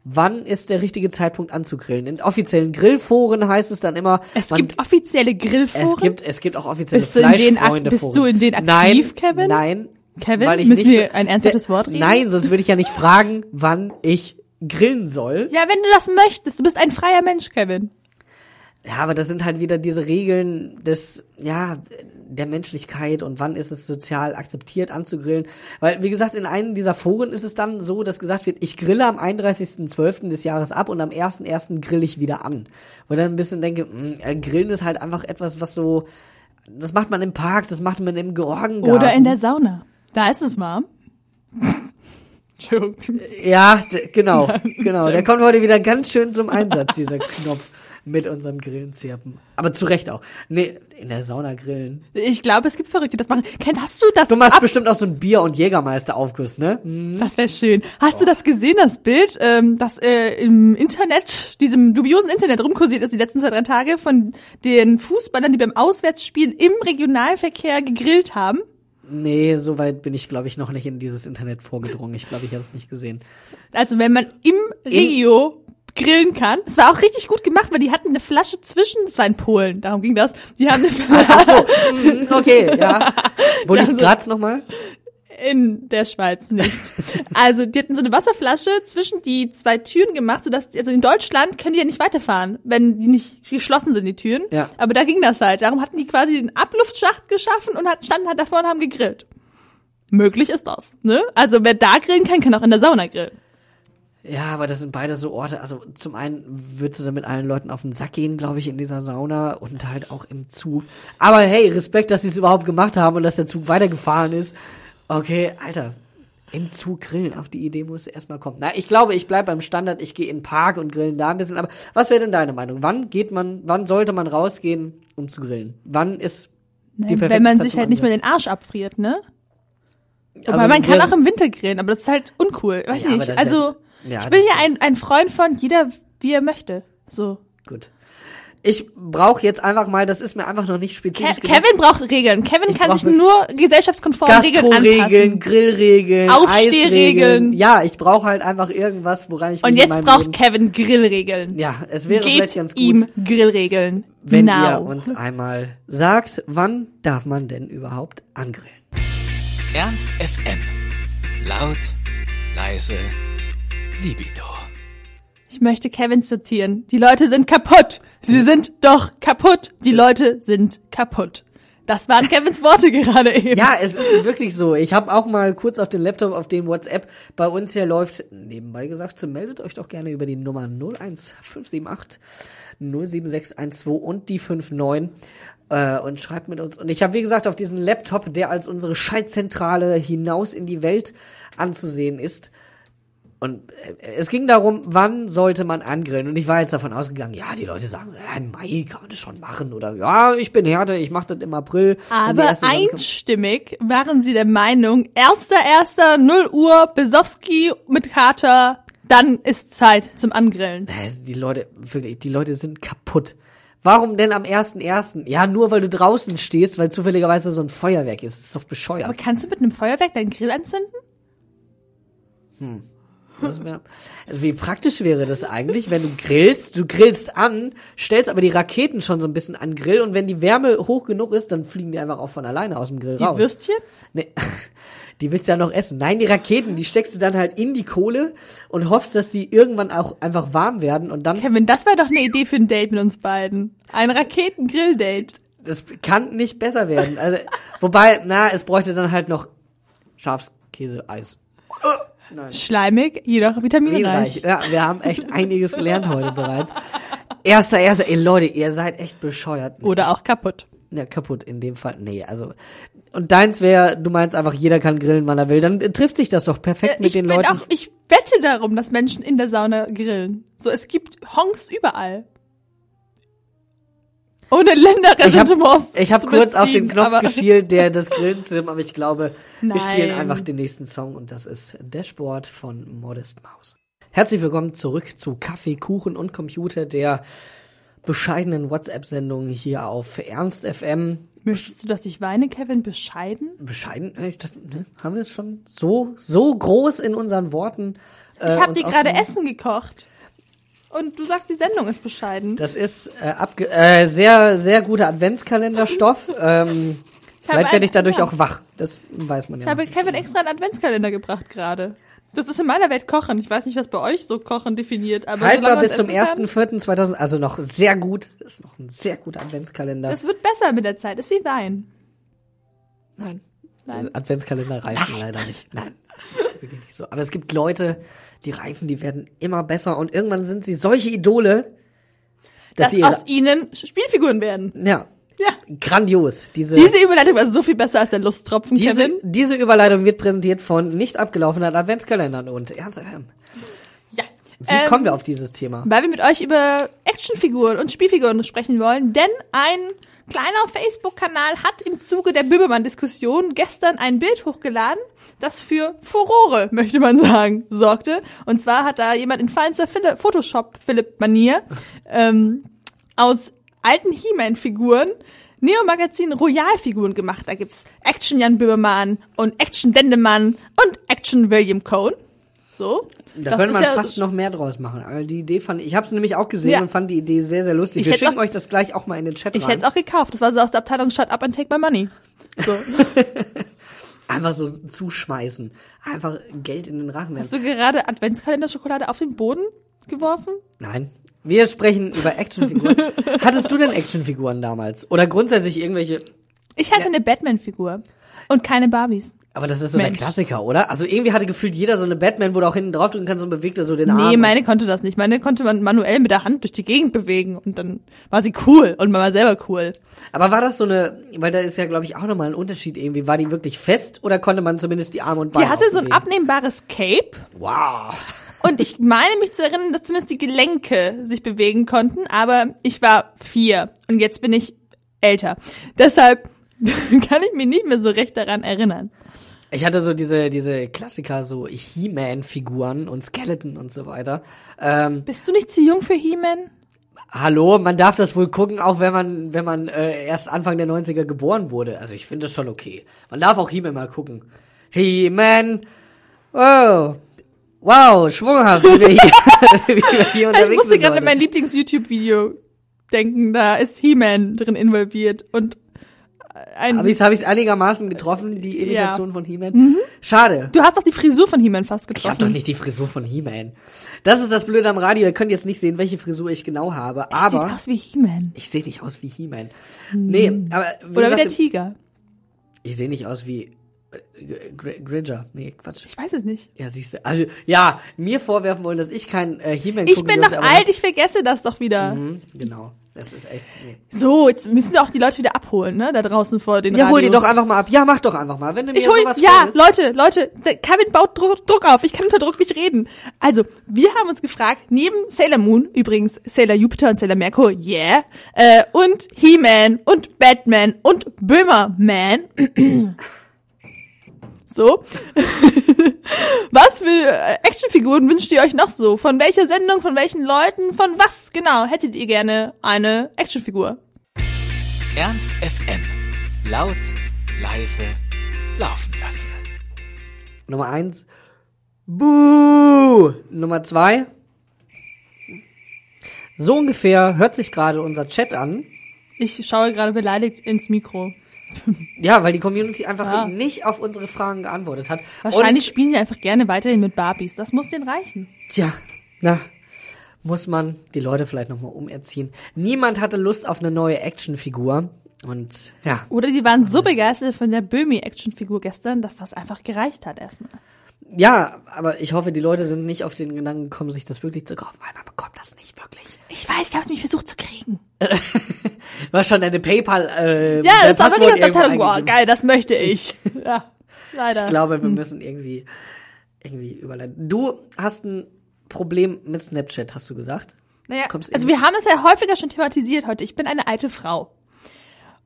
Speaker 1: wann ist der richtige Zeitpunkt anzugrillen? In offiziellen Grillforen heißt es dann immer.
Speaker 2: Es
Speaker 1: man-
Speaker 2: gibt offizielle
Speaker 1: es
Speaker 2: Grillforen.
Speaker 1: gibt, es gibt auch offizielle
Speaker 2: Bist
Speaker 1: Fleischfreunde
Speaker 2: bist du in denen aktiv,
Speaker 1: nein,
Speaker 2: Kevin?
Speaker 1: Nein.
Speaker 2: Kevin,
Speaker 1: weil ich
Speaker 2: müssen
Speaker 1: nicht
Speaker 2: wir ein ernsthaftes Wort reden?
Speaker 1: Nein, sonst würde ich ja nicht fragen, wann ich grillen soll.
Speaker 2: ja, wenn du das möchtest. Du bist ein freier Mensch, Kevin.
Speaker 1: Ja, aber das sind halt wieder diese Regeln des, ja, der Menschlichkeit und wann ist es sozial akzeptiert anzugrillen. Weil, wie gesagt, in einem dieser Foren ist es dann so, dass gesagt wird, ich grille am 31.12. des Jahres ab und am 1.1. grill ich wieder an. Wo ich dann ein bisschen denke, mh, äh, Grillen ist halt einfach etwas, was so, das macht man im Park, das macht man im Georgengarten.
Speaker 2: Oder in der Sauna. Da ist es warm. Entschuldigung.
Speaker 1: Ja, genau, genau. Der kommt heute wieder ganz schön zum Einsatz, dieser Knopf mit unserem Grillenzirpen. Aber zu Recht auch. Nee, in der Sauna grillen.
Speaker 2: Ich glaube, es gibt Verrückte, die das machen. Ken, hast du das
Speaker 1: Du machst
Speaker 2: ab
Speaker 1: bestimmt auch so ein Bier- und Jägermeister-Aufguss, ne?
Speaker 2: Das wäre schön. Hast du das gesehen, das Bild, ähm, das äh, im Internet, diesem dubiosen Internet rumkursiert ist die letzten zwei, drei Tage von den Fußballern, die beim Auswärtsspiel im Regionalverkehr gegrillt haben?
Speaker 1: Nee, so weit bin ich, glaube ich, noch nicht in dieses Internet vorgedrungen. Ich glaube, ich habe es nicht gesehen.
Speaker 2: Also wenn man im Regio grillen kann. Es war auch richtig gut gemacht, weil die hatten eine Flasche zwischen, das war in Polen, darum ging das. Die haben eine Flasche
Speaker 1: Mhm, Okay, ja. Wo liegt
Speaker 2: so-
Speaker 1: Graz nochmal?
Speaker 2: in der Schweiz nicht. Also die hatten so eine Wasserflasche zwischen die zwei Türen gemacht, sodass, also in Deutschland können die ja nicht weiterfahren, wenn die nicht geschlossen sind, die Türen.
Speaker 1: Ja.
Speaker 2: Aber da ging das halt. Darum hatten die quasi den Abluftschacht geschaffen und hat, standen halt davor und haben gegrillt. Möglich ist das, ne? Also wer da grillen kann, kann auch in der Sauna grillen.
Speaker 1: Ja, aber das sind beide so Orte. Also zum einen würdest du da mit allen Leuten auf den Sack gehen, glaube ich, in dieser Sauna und halt auch im Zug. Aber hey, Respekt, dass sie es überhaupt gemacht haben und dass der Zug weitergefahren ist. Okay, Alter, im Zug grillen, auf die Idee muss erstmal kommen. Na, ich glaube, ich bleib beim Standard, ich gehe in den Park und grillen da ein bisschen. Aber was wäre denn deine Meinung? Wann geht man, wann sollte man rausgehen, um zu grillen? Wann ist die perfekte
Speaker 2: Wenn man
Speaker 1: Zeit
Speaker 2: sich halt nicht mehr den Arsch abfriert, ne?
Speaker 1: Also
Speaker 2: Aber man kann auch im Winter grillen, aber das ist halt uncool. Weiß
Speaker 1: Ja,
Speaker 2: nicht. Also,
Speaker 1: ja,
Speaker 2: ich bin ja ein, ein Freund von jeder, wie er möchte. So.
Speaker 1: Gut. Ich brauche jetzt einfach mal, das ist mir einfach noch nicht
Speaker 2: Ke
Speaker 1: spezifisch genug.
Speaker 2: Kevin braucht Regeln. Kevin kann
Speaker 1: brauch
Speaker 2: sich nur gesellschaftskonform Regeln anpassen.
Speaker 1: Grillregeln,
Speaker 2: Aufstehregeln.
Speaker 1: Eisregeln. Ja, ich brauche halt einfach irgendwas, woran ich mich
Speaker 2: Und jetzt braucht
Speaker 1: Leben-
Speaker 2: Kevin Grillregeln.
Speaker 1: Ja, es wäre vielleicht
Speaker 2: Gebt
Speaker 1: ganz gut,
Speaker 2: ihm Grillregeln.
Speaker 1: wenn
Speaker 2: Now.
Speaker 1: ihr uns einmal sagt, wann darf man denn überhaupt angrillen?
Speaker 3: Ernst FM. Laut, leise, Libido.
Speaker 2: Ich möchte Kevin zitieren. Die Leute sind kaputt. Sie sind doch kaputt. Die Leute sind kaputt. Das waren Kevins Worte gerade eben.
Speaker 1: Ja, es ist wirklich so. Ich habe auch mal kurz auf den Laptop, auf dem WhatsApp bei uns hier läuft, nebenbei gesagt, meldet euch doch gerne über die Nummer 01578 07612 und die 59 äh, und schreibt mit uns. Und ich habe, wie gesagt, auf diesen Laptop, der als unsere Schaltzentrale hinaus in die Welt anzusehen ist, Und äh, es ging darum, wann sollte man angrillen? Und ich war jetzt davon ausgegangen, ja, die Leute sagen, so, ja, im Mai kann man das schon machen. Oder ja, ich bin Härte, ich mache das im April.
Speaker 2: Aber einstimmig waren sie der Meinung, 1.1. 0 Uhr, Besowski mit Kater, dann ist Zeit zum Angrillen.
Speaker 1: Die Leute, wirklich, die Leute sind kaputt. Warum denn am 1.1.? Ja, nur weil du draußen stehst, weil zufälligerweise so ein Feuerwerk ist. Das ist doch bescheuert.
Speaker 2: Aber kannst du mit einem Feuerwerk deinen Grill anzünden?
Speaker 1: Wär, also wie praktisch wäre das eigentlich, wenn du grillst, du grillst an, stellst aber die Raketen schon so ein bisschen an den Grill und wenn die Wärme hoch genug ist, dann fliegen die einfach auch von alleine aus dem Grill
Speaker 2: Die
Speaker 1: raus.
Speaker 2: Würstchen?
Speaker 1: Nee, die willst du ja noch essen. Nein, die Raketen, die steckst du dann halt in die Kohle und hoffst, dass die irgendwann auch einfach warm werden und dann,
Speaker 2: Kevin, das wäre doch eine Idee für ein Date mit uns beiden. Ein Raketen-Grill-Date.
Speaker 1: das kann nicht besser werden. Also, wobei, na, es bräuchte dann halt noch Schafskäse, Eis.
Speaker 2: Schleimig, jedoch vitaminreich.
Speaker 1: Ja, wir haben echt einiges gelernt heute bereits. Erster, erster, ey Leute, ihr seid echt bescheuert.
Speaker 2: Oder auch kaputt.
Speaker 1: Ja, kaputt in dem Fall. Nee, also. Und deins wäre, du meinst einfach, jeder kann grillen, wann er will. Dann trifft sich das doch perfekt mit
Speaker 2: ich
Speaker 1: den Leuten.
Speaker 2: auch, ich wette darum, dass Menschen in der Sauna grillen. So, es gibt Honks überall. Ohne
Speaker 1: ich habe
Speaker 2: Länderressentiments.
Speaker 1: ich hab
Speaker 2: zu
Speaker 1: kurz auf den Knopf geschielt, der das Grillen aber ich glaube, wir
Speaker 2: Nein.
Speaker 1: spielen einfach den nächsten Song und das ist Dashboard von Modest Maus. Herzlich willkommen zurück zu Kaffee, Kuchen und Computer, der bescheidenen WhatsApp-Sendung hier auf Ernst FM.
Speaker 2: Möchtest du, dass ich weine, Kevin? Bescheiden?
Speaker 1: Bescheiden, äh, das, ne, haben wir es schon so, so groß in unseren Worten. Äh,
Speaker 2: Ich habe dir gerade? Essen gekocht. Und du sagst, die Sendung ist bescheiden.
Speaker 1: Das ist äh, abge äh, sehr, sehr guter Adventskalenderstoff. ähm, vielleicht werde ich dadurch auch wach. Das weiß man ja.
Speaker 2: Ich habe. Kevin extra einen Adventskalender gebracht gerade. Das ist in meiner Welt Kochen. Ich weiß nicht, was bei euch so Kochen definiert, aber
Speaker 1: Haltbar bis zum
Speaker 2: essen kann,
Speaker 1: 1.4.2000, also noch sehr gut. Das ist noch ein sehr guter Adventskalender.
Speaker 2: Das wird besser mit der Zeit. Ist wie Wein.
Speaker 1: Nein.
Speaker 2: Nein.
Speaker 1: Adventskalender reifen leider nicht. Nein, das ist wirklich nicht so. Aber es gibt Leute, die reifen, die werden immer besser und irgendwann sind sie solche Idole, dass
Speaker 2: Dass
Speaker 1: sie
Speaker 2: aus ihnen Spielfiguren werden.
Speaker 1: ja,
Speaker 2: Ja.
Speaker 1: grandios. Diese,
Speaker 2: Diese Überleitung war so viel besser als der Lusttropfen,
Speaker 1: diese,
Speaker 2: Kevin.
Speaker 1: diese Überleitung wird präsentiert von nicht abgelaufenen Adventskalendern und Ernst FM.
Speaker 2: Ja.
Speaker 1: Wie
Speaker 2: Ähm,
Speaker 1: kommen wir auf dieses Thema?
Speaker 2: Weil wir mit euch über Actionfiguren und Spielfiguren sprechen wollen, denn ein kleiner Facebook-Kanal hat im Zuge der Böbermann-Diskussion gestern ein Bild hochgeladen, das für Furore, möchte man sagen, sorgte. Und zwar hat da jemand in feinster Phil- Photoshop-Philipp-Manier ähm, aus alten He-Man-Figuren Neo-Magazin Royal-Figuren gemacht. Da gibt's Action Jan Böhmermann und Action Dendemann und Action William Cohn. So.
Speaker 1: Da
Speaker 2: Das
Speaker 1: könnte man
Speaker 2: ja-
Speaker 1: fast noch mehr draus machen. Aber die Idee fand ich, ich habe es nämlich auch gesehen
Speaker 2: Ja.
Speaker 1: und fand die Idee sehr, sehr lustig.
Speaker 2: Ich
Speaker 1: Wir schicken
Speaker 2: auch-
Speaker 1: euch das gleich auch mal in den Chat
Speaker 2: Ich
Speaker 1: rein.
Speaker 2: hätte es auch gekauft. Das war so aus der Abteilung Shut Up and Take My Money. So.
Speaker 1: Einfach so zuschmeißen. Einfach Geld in den Rachen
Speaker 2: Hast
Speaker 1: werfen.
Speaker 2: du gerade Adventskalender-Schokolade auf den Boden geworfen?
Speaker 1: Nein. Wir sprechen über Actionfiguren. Hattest du denn Actionfiguren damals? Oder grundsätzlich irgendwelche.
Speaker 2: Ich hatte eine Batman-Figur. Und keine Barbies.
Speaker 1: Aber das ist so
Speaker 2: Mensch.
Speaker 1: der Klassiker, oder? Also irgendwie hatte gefühlt jeder so eine Batman, wo du auch hinten draufdrücken kannst und bewegt er so den Arm.
Speaker 2: Nee, meine konnte das nicht. Meine konnte man manuell mit der Hand durch die Gegend bewegen. Und dann war sie cool. Und man war selber cool.
Speaker 1: Aber war das so eine, weil da ist ja, glaube ich, auch nochmal ein Unterschied irgendwie. War die wirklich fest oder konnte man zumindest die Arme und Beine
Speaker 2: Die hatte so ein abnehmbares Cape.
Speaker 1: Wow.
Speaker 2: Und ich meine mich zu erinnern, dass zumindest die Gelenke sich bewegen konnten. Aber ich war vier. Und jetzt bin ich älter. Deshalb kann ich mich nicht mehr so recht daran erinnern.
Speaker 1: Ich hatte so diese, diese Klassiker, so He-Man-Figuren und Skeleton und so weiter. Ähm,
Speaker 2: Bist du nicht zu jung für He-Man?
Speaker 1: hallo, man darf das wohl gucken, auch wenn man, wenn man äh, erst Anfang der 90er geboren wurde. Also ich finde das schon okay. Man darf auch He-Man mal gucken. He-Man, wow, wow, schwunghaft, wie wir hier, wie wir hier unterwegs
Speaker 2: Ich musste
Speaker 1: sind
Speaker 2: gerade an mein Lieblings-YouTube-Video denken. Da ist He-Man drin involviert und ein.
Speaker 1: Habe ich es einigermaßen getroffen, die Imitation
Speaker 2: Ja.
Speaker 1: von He-Man? Schade.
Speaker 2: du hast doch die Frisur von He-Man fast
Speaker 1: Ich
Speaker 2: getroffen.
Speaker 1: habe doch nicht die Frisur von He-Man. Das ist das Blöde am Radio. Ihr könnt jetzt nicht sehen, welche Frisur ich genau habe.
Speaker 2: Sieht
Speaker 1: Aber
Speaker 2: aus wie He-Man.
Speaker 1: ich sehe nicht aus wie He-Man. Nee, aber wie
Speaker 2: Oder wie der Tiger.
Speaker 1: ich sehe nicht aus wie Gr Gringer. Nee, Quatsch.
Speaker 2: Ich weiß es nicht.
Speaker 1: Ja, siehst du. Also, ja, mir vorwerfen wollen, dass ich kein äh, He-Man
Speaker 2: Ich bin noch
Speaker 1: dürfte, aber
Speaker 2: alt, ich vergesse das doch wieder.
Speaker 1: Mhm, genau. Das ist echt. Nee.
Speaker 2: So, jetzt müssen wir auch die Leute wieder abholen, ne? Da draußen vor den
Speaker 1: Ja, hol die
Speaker 2: Radios.
Speaker 1: doch einfach mal ab. Ja, mach doch einfach mal. Wenn du mir
Speaker 2: Ich hol,
Speaker 1: sowas
Speaker 2: ja,
Speaker 1: vorliest-
Speaker 2: Leute, Leute, der Kevin baut Druck, Druck auf. Ich kann unter Druck nicht reden. Also, wir haben uns gefragt, neben Sailor Moon, übrigens Sailor Jupiter und Sailor Merkur, yeah, äh, und He-Man und Batman und Böhmerman. so. was für äh, Actionfiguren wünscht ihr euch noch so? Von welcher Sendung, von welchen Leuten, von was genau hättet ihr gerne eine Actionfigur?
Speaker 3: Ernst FM. Laut, leise, laufen lassen.
Speaker 1: Nummer eins. Buh! Nummer zwei. So ungefähr hört sich gerade unser Chat an.
Speaker 2: Ich schaue gerade beleidigt ins Mikro.
Speaker 1: Ja, weil die Community einfach
Speaker 2: Ja.
Speaker 1: nicht auf unsere Fragen geantwortet hat.
Speaker 2: Wahrscheinlich
Speaker 1: Und,
Speaker 2: spielen die einfach gerne weiterhin mit Barbies. Das muss denen reichen.
Speaker 1: tja, na, muss man die Leute vielleicht nochmal umerziehen. Niemand hatte Lust auf eine neue Actionfigur. Und ja,
Speaker 2: Oder die waren so begeistert von der Böhmi-Actionfigur gestern, dass das einfach gereicht hat erstmal.
Speaker 1: ja, aber ich hoffe, die Leute sind nicht auf den Gedanken gekommen, sich das wirklich zu kaufen, weil man bekommt das nicht wirklich.
Speaker 2: Ich weiß, ich habe es mich versucht zu kriegen.
Speaker 1: Du hast schon deine PayPal. Äh,
Speaker 2: Ja, das war wirklich Abteilung. Boah,
Speaker 1: eingegeben.
Speaker 2: geil, das möchte ich. ja, leider.
Speaker 1: Ich glaube, wir müssen irgendwie, irgendwie überleiten. Du hast ein Problem mit Snapchat, hast du gesagt?
Speaker 2: Naja,
Speaker 1: Kommst
Speaker 2: also wir haben es ja häufiger schon thematisiert heute. Ich bin eine alte Frau.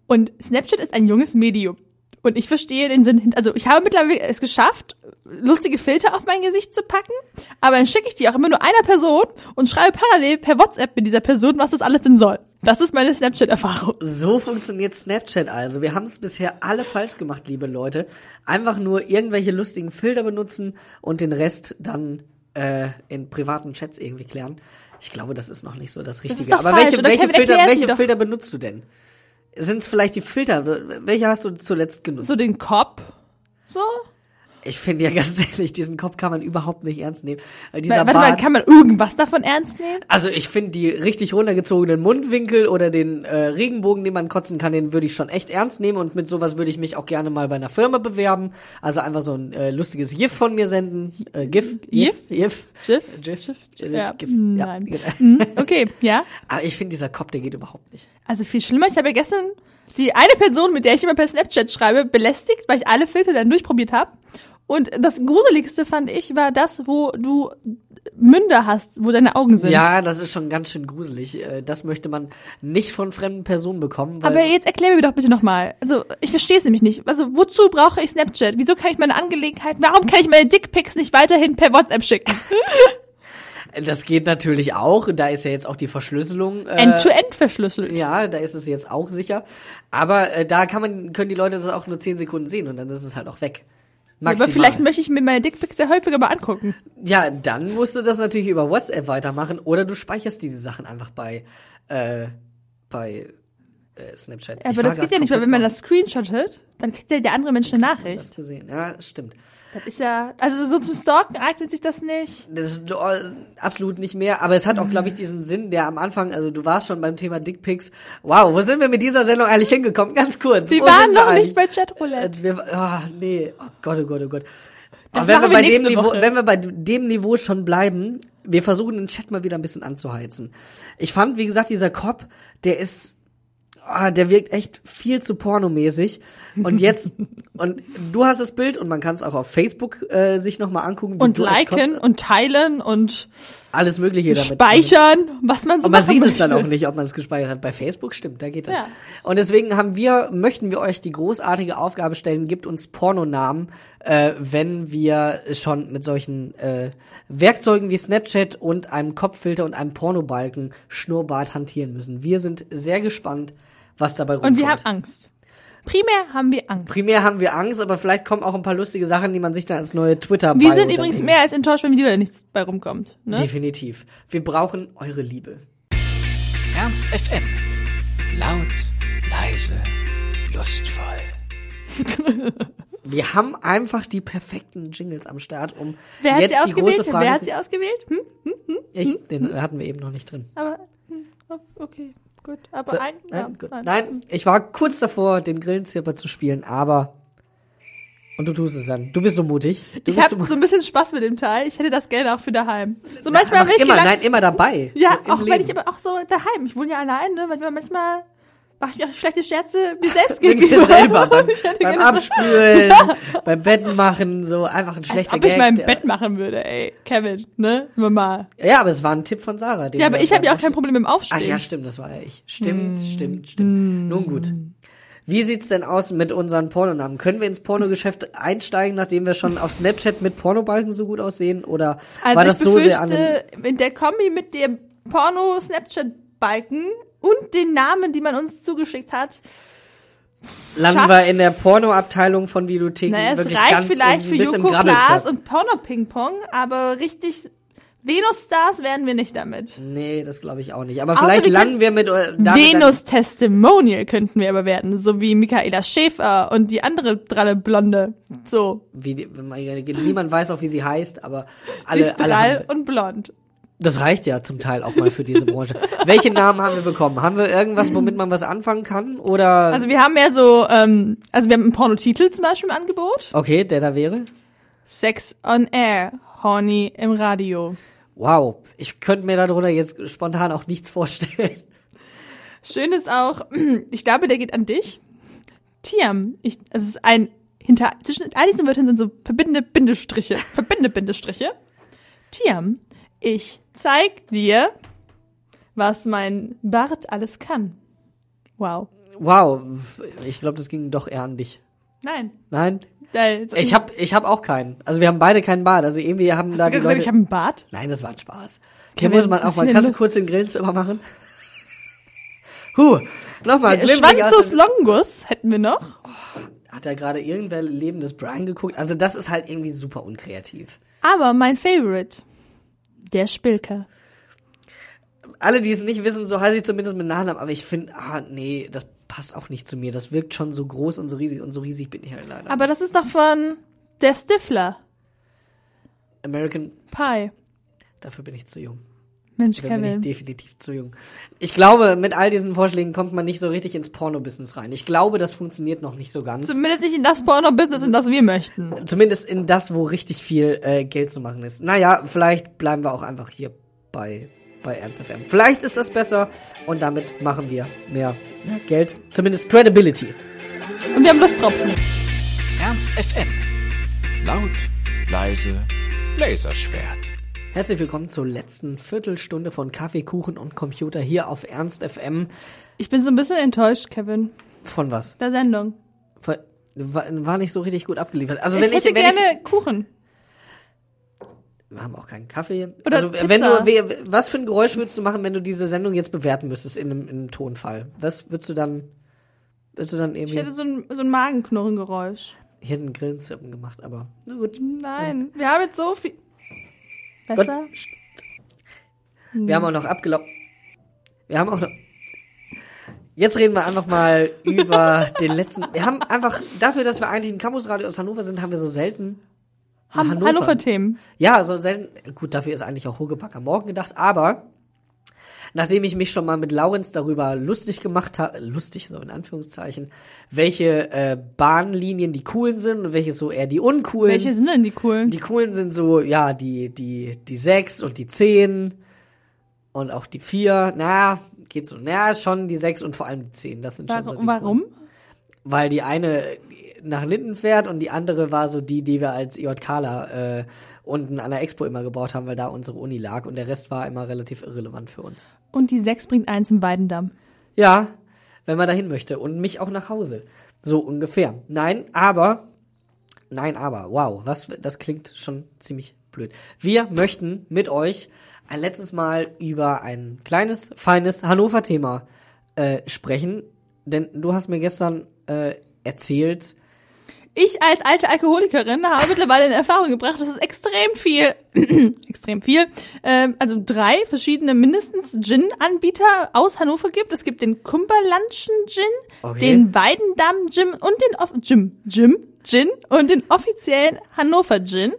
Speaker 2: Und Snapchat ist ein junges Medium. Und ich verstehe den Sinn hin. Also ich habe mittlerweile es geschafft, lustige Filter auf mein Gesicht zu packen, aber dann schicke ich die auch immer nur einer Person und schreibe parallel per WhatsApp mit dieser Person, was das alles denn soll. Das ist meine Snapchat-Erfahrung.
Speaker 1: So funktioniert Snapchat also. Wir haben es bisher alle falsch gemacht, liebe Leute. Einfach nur irgendwelche lustigen Filter benutzen und den Rest dann äh, in privaten Chats irgendwie klären. Ich glaube, das ist noch nicht so das Richtige.
Speaker 2: doch
Speaker 1: Aber
Speaker 2: falsch,
Speaker 1: welche, welche, Filter, welche. Filter benutzt du denn? Sind es vielleicht die Filter? Welche hast du zuletzt genutzt?
Speaker 2: So den Kopf. So?
Speaker 1: Ich finde ja ganz ehrlich, diesen Kopf kann man überhaupt nicht ernst nehmen. Dieser
Speaker 2: Warte mal,
Speaker 1: Bart,
Speaker 2: kann man irgendwas davon ernst nehmen?
Speaker 1: Also ich finde die richtig runtergezogenen Mundwinkel oder den äh, Regenbogen, den man kotzen kann, den würde ich schon echt ernst nehmen und mit sowas würde ich mich auch gerne mal bei einer Firma bewerben. Also einfach so ein äh, lustiges GIF von mir senden. Äh, GIF?
Speaker 2: GIF?
Speaker 1: GIF?
Speaker 2: Schiff?
Speaker 1: GIF? GIF?
Speaker 2: Ja,
Speaker 1: GIF.
Speaker 2: nein.
Speaker 1: genau.
Speaker 2: Hm, Okay, ja.
Speaker 1: Aber ich finde dieser Kopf, der geht überhaupt nicht.
Speaker 2: Also viel schlimmer, ich habe ja gestern die eine Person, mit der ich immer per Snapchat schreibe, belästigt, weil ich alle Filter dann durchprobiert habe. Und das Gruseligste fand ich, war das, wo du Münder hast, wo deine Augen sind.
Speaker 1: Ja, das ist schon ganz schön gruselig. Äh, Das möchte man nicht von fremden Personen bekommen.
Speaker 2: Aber jetzt erklär mir doch bitte nochmal. Also, ich verstehe es nämlich nicht. Also, wozu brauche ich Snapchat? Wieso kann ich meine Angelegenheiten, warum kann ich meine Dickpics nicht weiterhin per WhatsApp schicken?
Speaker 1: das geht natürlich auch. Da ist ja jetzt auch die Verschlüsselung. Äh,
Speaker 2: End-to-end verschlüsselt.
Speaker 1: Ja, da ist es jetzt auch sicher. Aber äh, da kann man, können die Leute das auch nur 10 Sekunden sehen und dann ist es halt auch weg. Maximal.
Speaker 2: Aber vielleicht möchte ich mir meine Dickpics ja häufiger mal angucken.
Speaker 1: ja, dann musst du das natürlich über WhatsApp weitermachen oder du speicherst die Sachen einfach bei, äh, bei äh, Snapchat. Ich
Speaker 2: Aber das geht ja nicht, weil wenn man das screenshottet, dann kriegt ja der andere Mensch eine
Speaker 1: das
Speaker 2: Nachricht.
Speaker 1: zu sehen. Ja, stimmt.
Speaker 2: Das ist ja, also so zum Stalken eignet sich das nicht.
Speaker 1: Das ist äh, absolut nicht mehr, aber es hat auch, glaube ich, diesen Sinn, der am Anfang, also du warst schon beim Thema Dickpics. Wow, wo sind wir mit dieser Sendung eigentlich hingekommen? Ganz kurz.
Speaker 2: Wir waren noch nicht bei Chatroulette.
Speaker 1: Äh, Wir, oh, nee, oh Gott, oh Gott, oh Gott.
Speaker 2: Das
Speaker 1: Aber wenn wir, bei dem Niveau,
Speaker 2: Woche.
Speaker 1: wenn wir bei dem Niveau schon bleiben, wir versuchen den Chat mal wieder ein bisschen anzuheizen. Ich fand, wie gesagt, dieser Cop, der ist, ah, der wirkt echt viel zu pornomäßig. Und jetzt, und du hast das Bild und man kann es auch auf Facebook äh, sich nochmal angucken.
Speaker 2: Und liken und teilen und
Speaker 1: alles Mögliche damit.
Speaker 2: speichern, was man so
Speaker 1: Und man sieht es
Speaker 2: möchte.
Speaker 1: dann auch nicht, ob man es gespeichert hat. Bei Facebook stimmt, da geht das.
Speaker 2: Ja.
Speaker 1: Und deswegen haben wir, möchten wir euch die großartige Aufgabe stellen, gibt uns Pornonamen, äh, wenn wir schon mit solchen äh, Werkzeugen wie Snapchat und einem Kopffilter und einem Pornobalken Schnurrbart hantieren müssen. Wir sind sehr gespannt, was dabei rumkommt.
Speaker 2: Und wir haben Angst. Primär haben wir Angst.
Speaker 1: Primär haben wir Angst, aber vielleicht kommen auch ein paar lustige Sachen, die man sich dann als neue twitter
Speaker 2: Wir sind übrigens mehr als enttäuscht, wenn wieder nichts bei rumkommt. Ne?
Speaker 1: Definitiv. Wir brauchen eure Liebe.
Speaker 3: Ernst FM. Laut, leise, lustvoll.
Speaker 1: Wir haben einfach die perfekten Jingles am Start, um
Speaker 2: Wer hat
Speaker 1: jetzt
Speaker 2: sie
Speaker 1: die große
Speaker 2: ausgewählt?
Speaker 1: Frage.
Speaker 2: Wer hat sie ausgewählt? Hm?
Speaker 1: ich, den hatten wir eben noch nicht drin.
Speaker 2: Aber, hm, oh, okay, gut. Aber
Speaker 1: So,
Speaker 2: ein,
Speaker 1: nein,
Speaker 2: ja,
Speaker 1: gut.
Speaker 2: nein.
Speaker 1: nein, ich war kurz davor, den Grillenzirper zu spielen, aber Und du tust es dann. Du bist so mutig. Du
Speaker 2: Ich habe
Speaker 1: so
Speaker 2: so ein bisschen Spaß mit dem Teil. Ich hätte das gerne auch für daheim. So manchmal bin ich
Speaker 1: immer,
Speaker 2: gedacht,
Speaker 1: nein, immer dabei.
Speaker 2: ja,
Speaker 1: so
Speaker 2: auch wenn
Speaker 1: Leben.
Speaker 2: ich aber auch so daheim. Ich wohne ja allein, ne? Manchmal, manchmal mache ich mir auch schlechte Scherze mir selbst gegenüber.
Speaker 1: dir selber beim,
Speaker 2: Ich
Speaker 1: beim Abspülen, beim Betten machen, so einfach ein
Speaker 2: Als
Speaker 1: schlechter
Speaker 2: ob ich
Speaker 1: Gag.
Speaker 2: mal im
Speaker 1: der-
Speaker 2: Bett machen würde, ey. Kevin, ne? Mal.
Speaker 1: Ja, aber es war ein Tipp von Sarah. den
Speaker 2: Ja, aber ich habe ja auch kein Problem mit dem Aufstehen.
Speaker 1: Ach ja, stimmt, das war ja ich. Stimmt, stimmt, stimmt. Nun gut. Wie sieht's denn aus mit unseren Pornonamen? Können wir ins Pornogeschäft einsteigen, nachdem wir schon auf Snapchat mit Pornobalken so gut aussehen? Oder
Speaker 2: Also
Speaker 1: war das
Speaker 2: ich
Speaker 1: so sehr an
Speaker 2: in der Kombi mit dem Porno-Snapchat-Balken und den Namen, die man uns zugeschickt hat,
Speaker 1: landen wir in der Pornoabteilung von Videotheken
Speaker 2: naja, es reicht
Speaker 1: ganz
Speaker 2: vielleicht für Joko? Klaas und Porno-Ping-Pong, aber richtig Venus-Stars werden wir nicht damit.
Speaker 1: Nee, das glaube ich auch nicht. Aber
Speaker 2: Außer
Speaker 1: vielleicht
Speaker 2: wir
Speaker 1: landen wir mit äh,
Speaker 2: Venus-Testimonial könnten wir aber werden, so wie Michaela Schäfer und die andere dralle Blonde. So,
Speaker 1: wie niemand weiß auch, wie sie heißt, aber
Speaker 2: sie
Speaker 1: alle,
Speaker 2: ist
Speaker 1: alle
Speaker 2: drall
Speaker 1: haben,
Speaker 2: und blond.
Speaker 1: Das reicht ja zum Teil auch mal für diese Branche. Welche Namen haben wir bekommen? Haben wir irgendwas, womit man was anfangen kann? Oder
Speaker 2: Also wir haben mehr so, ähm, also wir haben einen Pornotitel zum Beispiel im Angebot.
Speaker 1: okay, der da wäre?
Speaker 2: Sex on Air, Horny im Radio.
Speaker 1: Wow, ich könnte mir darunter jetzt spontan auch nichts vorstellen.
Speaker 2: Schön ist auch, ich glaube, der geht an dich. Tiam, ich, es ist ein, hinter, zwischen all diesen Wörtern sind so verbindende Bindestriche, verbindende Bindestriche. Tiam, ich zeig dir, was mein Bart alles kann. Wow.
Speaker 1: Wow, ich glaube, das ging doch eher an dich.
Speaker 2: Nein.
Speaker 1: Nein?
Speaker 2: Äh,
Speaker 1: Ich hab, ich hab auch keinen. Also wir haben beide keinen Bart. Also irgendwie haben da
Speaker 2: Hast
Speaker 1: die
Speaker 2: du gesagt,
Speaker 1: Leute.
Speaker 2: ich habe einen Bart?
Speaker 1: Nein, das war ein Spaß. Hier
Speaker 2: Kevin,
Speaker 1: muss man auch mal. du
Speaker 2: los?
Speaker 1: kurz den Grillenzimmer machen? Huh, nochmal.
Speaker 2: Schwanzus longus hätten wir noch.
Speaker 1: Hat da gerade irgendwer lebendes Brian geguckt? Also das ist halt irgendwie super unkreativ.
Speaker 2: Aber mein Favorite, der Spilker.
Speaker 1: Alle, die es nicht wissen, so heiße ich zumindest mit Nachnamen, aber ich finde, ah, nee, das passt auch nicht zu mir. Das wirkt schon so groß und so riesig und so riesig bin ich halt leider.
Speaker 2: Aber das ist doch von der Stifler.
Speaker 1: American,
Speaker 2: Pie.
Speaker 1: dafür bin ich zu jung.
Speaker 2: Mensch,
Speaker 1: Dafür bin ich
Speaker 2: Kevin.
Speaker 1: definitiv zu jung. Ich glaube, mit all diesen Vorschlägen kommt man nicht so richtig ins Porno-Business rein. Ich glaube, das funktioniert noch nicht so ganz.
Speaker 2: Zumindest nicht in das Porno-Business, in das wir möchten.
Speaker 1: Zumindest in das, wo richtig viel äh, Geld zu machen ist. Naja, vielleicht bleiben wir auch einfach hier bei, bei Ernst FM. Vielleicht ist das besser und damit machen wir mehr ja, Geld. Zumindest Credibility.
Speaker 2: Und wir haben Lusttropfen.
Speaker 3: Ernst FM. Laut, leise, Laserschwert.
Speaker 1: Herzlich willkommen zur letzten Viertelstunde von Kaffee, Kuchen und Computer hier auf Ernst FM.
Speaker 2: Ich bin so ein bisschen enttäuscht, Kevin,
Speaker 1: Von was?
Speaker 2: der Sendung.
Speaker 1: Von, war, war nicht so richtig gut abgeliefert. Also
Speaker 2: ich
Speaker 1: wenn ich,
Speaker 2: hätte
Speaker 1: wenn
Speaker 2: gerne
Speaker 1: ich,
Speaker 2: Kuchen.
Speaker 1: wir haben auch keinen Kaffee.
Speaker 2: Oder
Speaker 1: also
Speaker 2: Pizza.
Speaker 1: wenn du, was für ein Geräusch würdest du machen, wenn du diese Sendung jetzt bewerten müsstest in einem, in einem Tonfall? Was würdest du dann, würdest du dann
Speaker 2: Ich
Speaker 1: irgendwie,
Speaker 2: hätte so ein, so ein Magenknurrengeräusch.
Speaker 1: hier einen Grillenzirpen gemacht, aber na gut.
Speaker 2: Nein, wir haben jetzt so viel. Besser?
Speaker 1: Gott, Wir haben auch noch abgelaufen. Wir haben auch noch. Jetzt reden wir einfach mal über den letzten. Wir haben einfach, dafür, dass wir eigentlich ein Campusradio aus Hannover sind, haben wir so selten.
Speaker 2: Ham-
Speaker 1: Hannover.
Speaker 2: Hannover-Themen.
Speaker 1: Ja, so selten. Gut, dafür ist eigentlich auch Hugepack am Morgen gedacht, aber nachdem ich mich schon mal mit Laurenz darüber lustig gemacht habe, lustig so in Anführungszeichen, welche äh, Bahnlinien die coolen sind und welche so eher die uncoolen.
Speaker 2: Welche sind denn die coolen?
Speaker 1: Die coolen sind so, ja, die, die, die sechs und die zehn und auch die vier. Na, geht so. Na, schon die sechs und vor allem die zehn. Das sind schon so die
Speaker 2: warum? warum?
Speaker 1: Coolen. Weil die eine nach Linden fährt und die andere war so die, die wir als IJKler äh, unten an der Expo immer gebaut haben, weil da unsere Uni lag und der Rest war immer relativ irrelevant für uns.
Speaker 2: Und die 6 bringt eins im Weidendamm.
Speaker 1: Ja, wenn man dahin möchte und mich auch nach Hause. So ungefähr. Nein, aber nein, aber wow, was das klingt schon ziemlich blöd. Wir möchten mit euch ein letztes Mal über ein kleines feines Hannover Thema äh, sprechen, denn du hast mir gestern äh, erzählt,
Speaker 2: Ich als alte Alkoholikerin habe mittlerweile in Erfahrung gebracht, dass es extrem viel, extrem viel, ähm, also drei verschiedene mindestens Gin-Anbieter aus Hannover gibt. Es gibt den Kumperlandschen Gin,
Speaker 1: Okay.
Speaker 2: den Weidendamm Gin und den Off Gin, Gin, Gin und den offiziellen Hannover Gin.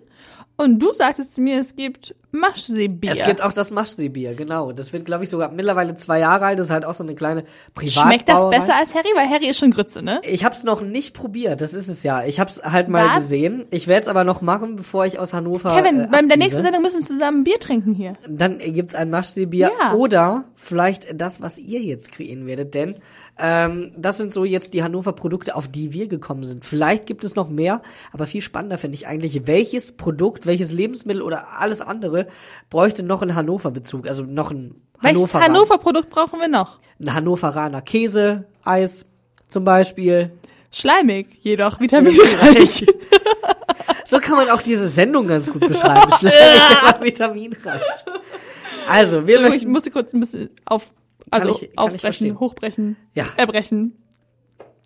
Speaker 2: Und du sagtest zu mir, es gibt Maschseebier.
Speaker 1: Es gibt auch das Maschseebier, genau. Das wird, glaube ich, sogar mittlerweile zwei Jahre alt. Das ist halt auch so eine kleine Privatbrauerei.
Speaker 2: Schmeckt das besser als Harry? Weil Harry ist schon Grütze, ne?
Speaker 1: Ich hab's noch nicht probiert, das ist es ja. Ich hab's halt mal
Speaker 2: Was?
Speaker 1: gesehen. Ich werde es aber noch machen, bevor ich aus Hannover.
Speaker 2: Kevin,
Speaker 1: äh,
Speaker 2: beim der nächsten Sendung müssen wir zusammen Bier trinken hier.
Speaker 1: Dann gibt's ein Maschseebier
Speaker 2: Ja.
Speaker 1: oder vielleicht das, was ihr jetzt kreieren werdet, denn ähm, das sind so jetzt die Hannover Produkte, auf die wir gekommen sind. Vielleicht gibt es noch mehr, aber viel spannender finde ich eigentlich, welches Produkt, welches Lebensmittel oder alles andere bräuchte noch einen Hannover Bezug, also noch ein
Speaker 2: Welches
Speaker 1: Hannover
Speaker 2: Hannover-Produkt brauchen wir noch?
Speaker 1: ein Hannoveraner Käse, Eis zum Beispiel.
Speaker 2: Schleimig, jedoch vitaminreich.
Speaker 1: So kann man auch diese Sendung ganz gut beschreiben. Schlecht, aber vitaminreich. Also, wir
Speaker 2: So, ich
Speaker 1: möchten
Speaker 2: musste kurz ein bisschen auf, also
Speaker 1: ich- kann
Speaker 2: aufbrechen, hochbrechen,
Speaker 1: Ja.
Speaker 2: erbrechen.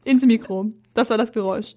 Speaker 2: Ins Mikro. Das war das Geräusch.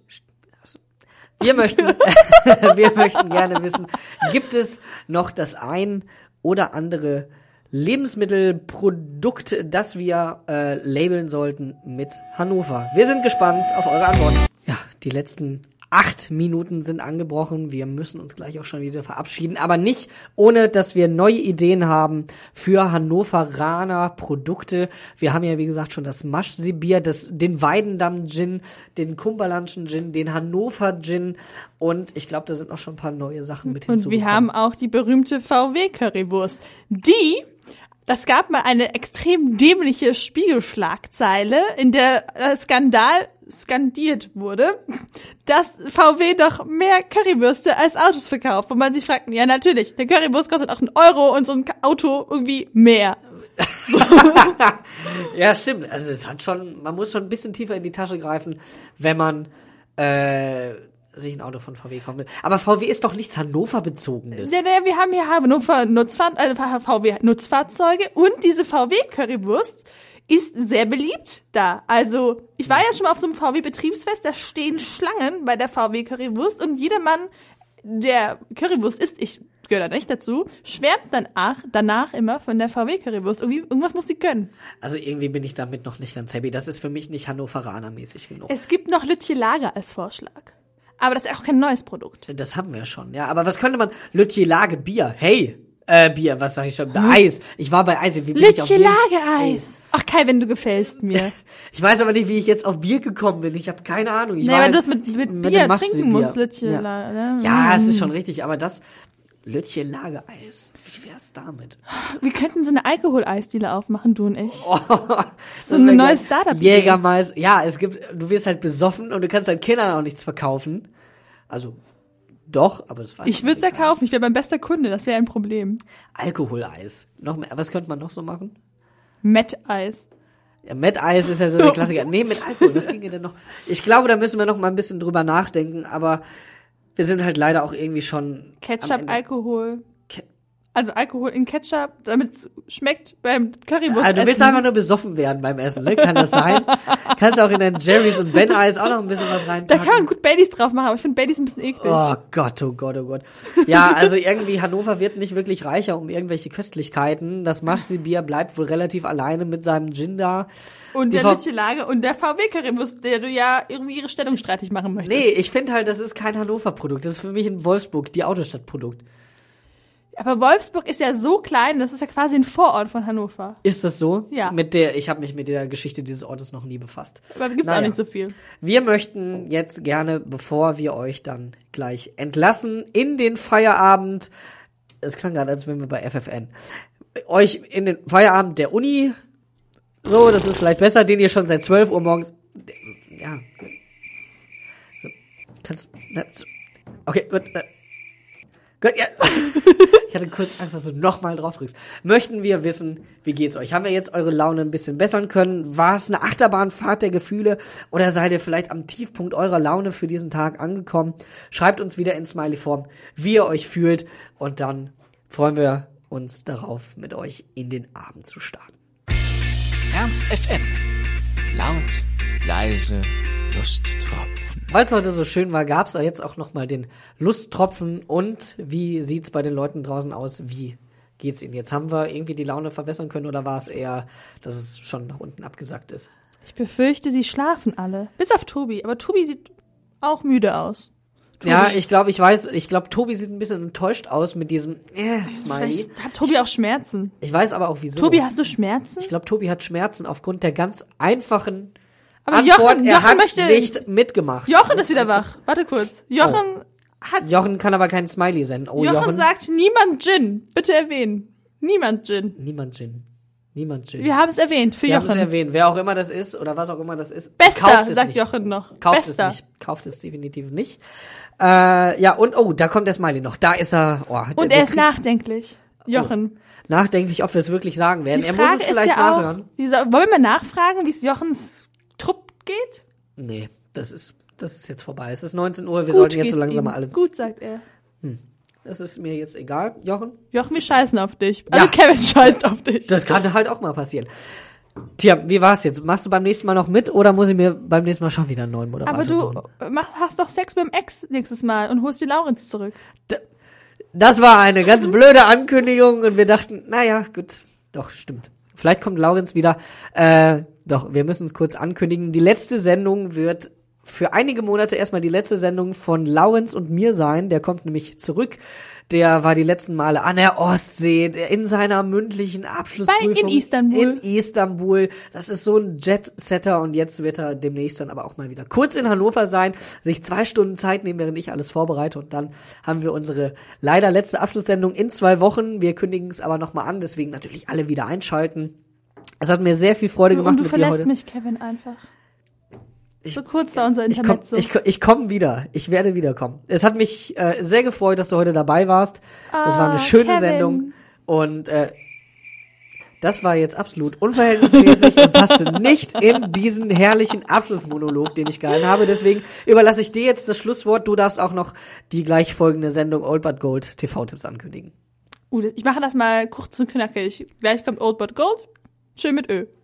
Speaker 1: Wir möchten, wir möchten gerne wissen, gibt es noch das ein oder andere Lebensmittelprodukt, das wir äh, labeln sollten mit Hannover? Wir sind gespannt auf eure Antworten. Ja, die letzten acht Minuten sind angebrochen. Wir müssen uns gleich auch schon wieder verabschieden, aber nicht ohne, dass wir neue Ideen haben für Hannoveraner Produkte. Wir haben ja, wie gesagt, schon das Maschseebier, das, den Weidendamm-Gin, den Kumberlandschen Gin, den Hannover Gin und ich glaube, da sind noch schon ein paar neue Sachen mit
Speaker 2: Und
Speaker 1: hinzugekommen.
Speaker 2: wir haben auch die berühmte VW-Currywurst. Die, das gab mal eine extrem dämliche Spiegelschlagzeile, in der äh, Skandal skandiert wurde, dass VW doch mehr Currywürste als Autos verkauft. Wo man sich fragt, ja natürlich, der Currywurst kostet auch einen Euro und so ein Auto irgendwie mehr.
Speaker 1: Ja, stimmt. Also es hat schon, man muss schon ein bisschen tiefer in die Tasche greifen, wenn man äh, sich ein Auto von VW kaufen will. Aber VW ist doch nichts Hannover-bezogenes.
Speaker 2: Ja, ja, wir haben hier Hannover Nutzfahr also VW Nutzfahrzeuge und diese VW Currywurst ist sehr beliebt da. Also, ich war ja schon mal auf so einem VW Betriebsfest, da stehen Schlangen bei der VW Currywurst und jedermann, der Currywurst isst, ich gehöre da nicht dazu, schwärmt danach, danach immer von der VW Currywurst. Irgendwie, irgendwas muss sie gönnen.
Speaker 1: Also irgendwie bin ich damit noch nicht ganz happy. Das ist für mich nicht Hannoveraner-mäßig genug.
Speaker 2: Es gibt noch Lütje Lager als Vorschlag. Aber das ist auch kein neues Produkt.
Speaker 1: Das haben wir schon, ja. Aber was könnte man? Lütje Lage Bier. Hey! Äh, Bier, was sag ich schon? Eis. Ich war bei Eis. Wie bin ich auf
Speaker 2: Lütje
Speaker 1: Bier?
Speaker 2: Lagereis. Ach Kai, wenn du gefällst mir.
Speaker 1: Ich weiß aber nicht, wie ich jetzt auf Bier gekommen bin. Ich habe keine Ahnung. Ich
Speaker 2: Nee, weil
Speaker 1: halt
Speaker 2: du es mit, mit,
Speaker 1: dem
Speaker 2: Bier trinken musst, Lütje
Speaker 1: Ja.
Speaker 2: Lager.
Speaker 1: Ja, es ist schon richtig, aber das Lütje Lagereis. Wie wär's damit?
Speaker 2: Wir könnten so eine Alkoholeisdiele aufmachen, du und ich.
Speaker 1: Oh,
Speaker 2: So ein neues Startup-Idee.
Speaker 1: Jägermeister. Ja, es gibt, du wirst halt besoffen und du kannst deinen Kindern auch nichts verkaufen. Also, doch, aber das weiß
Speaker 2: Ich würde es ja kaufen, ich wäre mein bester Kunde, das wäre ein Problem.
Speaker 1: Alkoholeis. Noch mehr, was könnte man noch so machen?
Speaker 2: Met-Eis.
Speaker 1: Ja, mit Eis ist ja so der Klassiker. Nee, mit Alkohol, was ginge denn noch? Ich glaube, da müssen wir noch mal ein bisschen drüber nachdenken, aber wir sind halt leider auch irgendwie schon.
Speaker 2: Ketchup. Alkohol. Also Alkohol in Ketchup, damit es schmeckt beim Currywurst.
Speaker 1: Ah, du willst einfach nur besoffen werden beim Essen, ne? Kann das sein? Kannst du auch in dein Jerry's und Ben Eis auch noch ein bisschen was
Speaker 2: Da
Speaker 1: reinpacken?
Speaker 2: kann man gut Baileys drauf machen, aber ich finde Baileys ein bisschen eklig.
Speaker 1: Oh Gott, oh Gott, oh Gott. Ja, also irgendwie Hannover wird nicht wirklich reicher um irgendwelche Köstlichkeiten. Das Maschseebier bleibt wohl relativ alleine mit seinem Gin da.
Speaker 2: und
Speaker 1: die
Speaker 2: der Lager und der VW-Currywurst, der du ja irgendwie ihre Stellung streitig machen möchtest.
Speaker 1: Nee, ich finde halt, das ist kein Hannover-Produkt. Das ist für mich in Wolfsburg, die Autostadtprodukt.
Speaker 2: Aber Wolfsburg ist ja so klein, das ist ja quasi ein Vorort von Hannover.
Speaker 1: Ist das so?
Speaker 2: Ja.
Speaker 1: Mit der, ich habe mich mit der Geschichte dieses Ortes noch nie befasst.
Speaker 2: Aber gibt's auch
Speaker 1: Naja.
Speaker 2: nicht so viel.
Speaker 1: Wir möchten jetzt gerne, bevor wir euch dann gleich entlassen in den Feierabend, es klang gerade, als wären wir bei FFN, euch in den Feierabend der Uni, so, das ist vielleicht besser, den ihr schon seit 12 Uhr morgens, ja, so, kannst, na, so, okay, gut, äh, ja, ich hatte kurz Angst, dass du nochmal drauf drückst. Möchten wir wissen, wie geht's euch? Haben wir jetzt eure Laune ein bisschen bessern können? War es eine Achterbahnfahrt der Gefühle? Oder seid ihr vielleicht am Tiefpunkt eurer Laune für diesen Tag angekommen? Schreibt uns wieder in Smiley-Form, wie ihr euch fühlt. Und dann freuen wir uns darauf, mit euch in den Abend zu starten.
Speaker 3: Ernst FM. Laut, leise, Lusttropfen.
Speaker 1: Weil es heute so schön war, gab's auch jetzt auch noch mal den Lusttropfen. Und wie sieht's bei den Leuten draußen aus? Wie geht's ihnen jetzt? Haben wir irgendwie die Laune verbessern können oder war es eher, dass es schon nach unten abgesackt ist?
Speaker 2: Ich befürchte, sie schlafen alle. Bis auf Tobi. Aber Tobi sieht auch müde aus.
Speaker 1: Ja, ich glaube, ich weiß, ich glaube, Tobi sieht ein bisschen enttäuscht aus mit diesem äh, Smiley.
Speaker 2: Vielleicht hat Tobi auch Schmerzen.
Speaker 1: Ich weiß aber auch wieso.
Speaker 2: Tobi, hast du Schmerzen?
Speaker 1: ich glaube, Tobi hat Schmerzen aufgrund der ganz einfachen
Speaker 2: Aber
Speaker 1: Antwort.
Speaker 2: Jochen,
Speaker 1: er
Speaker 2: Jochen
Speaker 1: hat
Speaker 2: möchte-
Speaker 1: nicht mitgemacht.
Speaker 2: Jochen ist wieder wach. Warte kurz. Jochen hat.
Speaker 1: Jochen kann aber keinen Smiley senden. Oh,
Speaker 2: Jochen,
Speaker 1: Jochen.
Speaker 2: sagt niemand Gin. Bitte erwähnen. Niemand Gin.
Speaker 1: Niemand Gin. Niemand Gin.
Speaker 2: Wir haben es erwähnt für
Speaker 1: Wir haben es
Speaker 2: Jochen.
Speaker 1: erwähnt. Wer auch immer das ist oder was auch immer das ist.
Speaker 2: Bester,
Speaker 1: kauft es
Speaker 2: sagt
Speaker 1: nicht.
Speaker 2: Jochen noch.
Speaker 1: Kauft
Speaker 2: Bester.
Speaker 1: es nicht. Kauft es definitiv nicht. Äh, ja, und oh, da kommt der Smiley noch. Da ist er. Oh,
Speaker 2: Und
Speaker 1: der-
Speaker 2: er ist nachdenklich. Jochen.
Speaker 1: nachdenklich, ob wir es wirklich sagen werden.
Speaker 2: Die
Speaker 1: er
Speaker 2: Frage
Speaker 1: muss es vielleicht
Speaker 2: ja auch,
Speaker 1: nachhören.
Speaker 2: wie soll, wollen wir nachfragen, wie es Jochens geht?
Speaker 1: Nee, das ist, das ist jetzt vorbei. Es ist 19 Uhr, wir
Speaker 2: Gut
Speaker 1: sollten jetzt so langsam
Speaker 2: ihm.
Speaker 1: mal alle.
Speaker 2: Gut, sagt er.
Speaker 1: Das ist mir jetzt egal, Jochen.
Speaker 2: Jochen, wir scheißen auf dich. Also
Speaker 1: Ja.
Speaker 2: Kevin scheißt auf dich.
Speaker 1: Das kann halt auch mal passieren. Tja, wie war's jetzt? Machst du beim nächsten Mal noch mit oder muss ich mir beim nächsten Mal schon wieder einen neuen Moderator
Speaker 2: Aber du
Speaker 1: suchen?
Speaker 2: mach, hast doch Sex mit dem Ex nächstes Mal und holst die Laurenz zurück.
Speaker 1: Das war eine ganz blöde Ankündigung und wir dachten, naja, gut, doch, stimmt. Vielleicht kommt Laurenz wieder. Äh, doch, wir müssen es kurz ankündigen. Die letzte Sendung wird für einige Monate erstmal die letzte Sendung von Laurenz und mir sein. Der kommt nämlich zurück. Der war die letzten Male an der Ostsee, in seiner mündlichen Abschlussprüfung.
Speaker 2: Bei- in Istanbul.
Speaker 1: In Istanbul. Das ist so ein Jet-Setter und jetzt wird er demnächst dann aber auch mal wieder kurz in Hannover sein, sich zwei Stunden Zeit nehmen, während ich alles vorbereite und dann haben wir unsere leider letzte Abschlusssendung in zwei Wochen. Wir kündigen es aber nochmal an, deswegen natürlich alle wieder einschalten. Es hat mir sehr viel Freude gemacht
Speaker 2: und du
Speaker 1: mit dir
Speaker 2: verlässt
Speaker 1: heute.
Speaker 2: mich, Kevin, einfach. so kurz war unser
Speaker 1: Ich
Speaker 2: Internet
Speaker 1: komme ich, komm- ich wieder. Ich werde wiederkommen. Es hat mich äh, sehr gefreut, dass du heute dabei warst. Das war eine
Speaker 2: Ah,
Speaker 1: schöne
Speaker 2: Kevin.
Speaker 1: Sendung. Und äh, das war jetzt absolut unverhältnismäßig und passte nicht in diesen herrlichen Abschlussmonolog, den ich gehalten habe. Deswegen überlasse ich dir jetzt das Schlusswort. Du darfst auch noch die gleich folgende Sendung Old But Gold TV-Tipps ankündigen.
Speaker 2: Uh, ich mache das mal kurz und knackig. Gleich kommt Old But Gold. Schön mit Ö.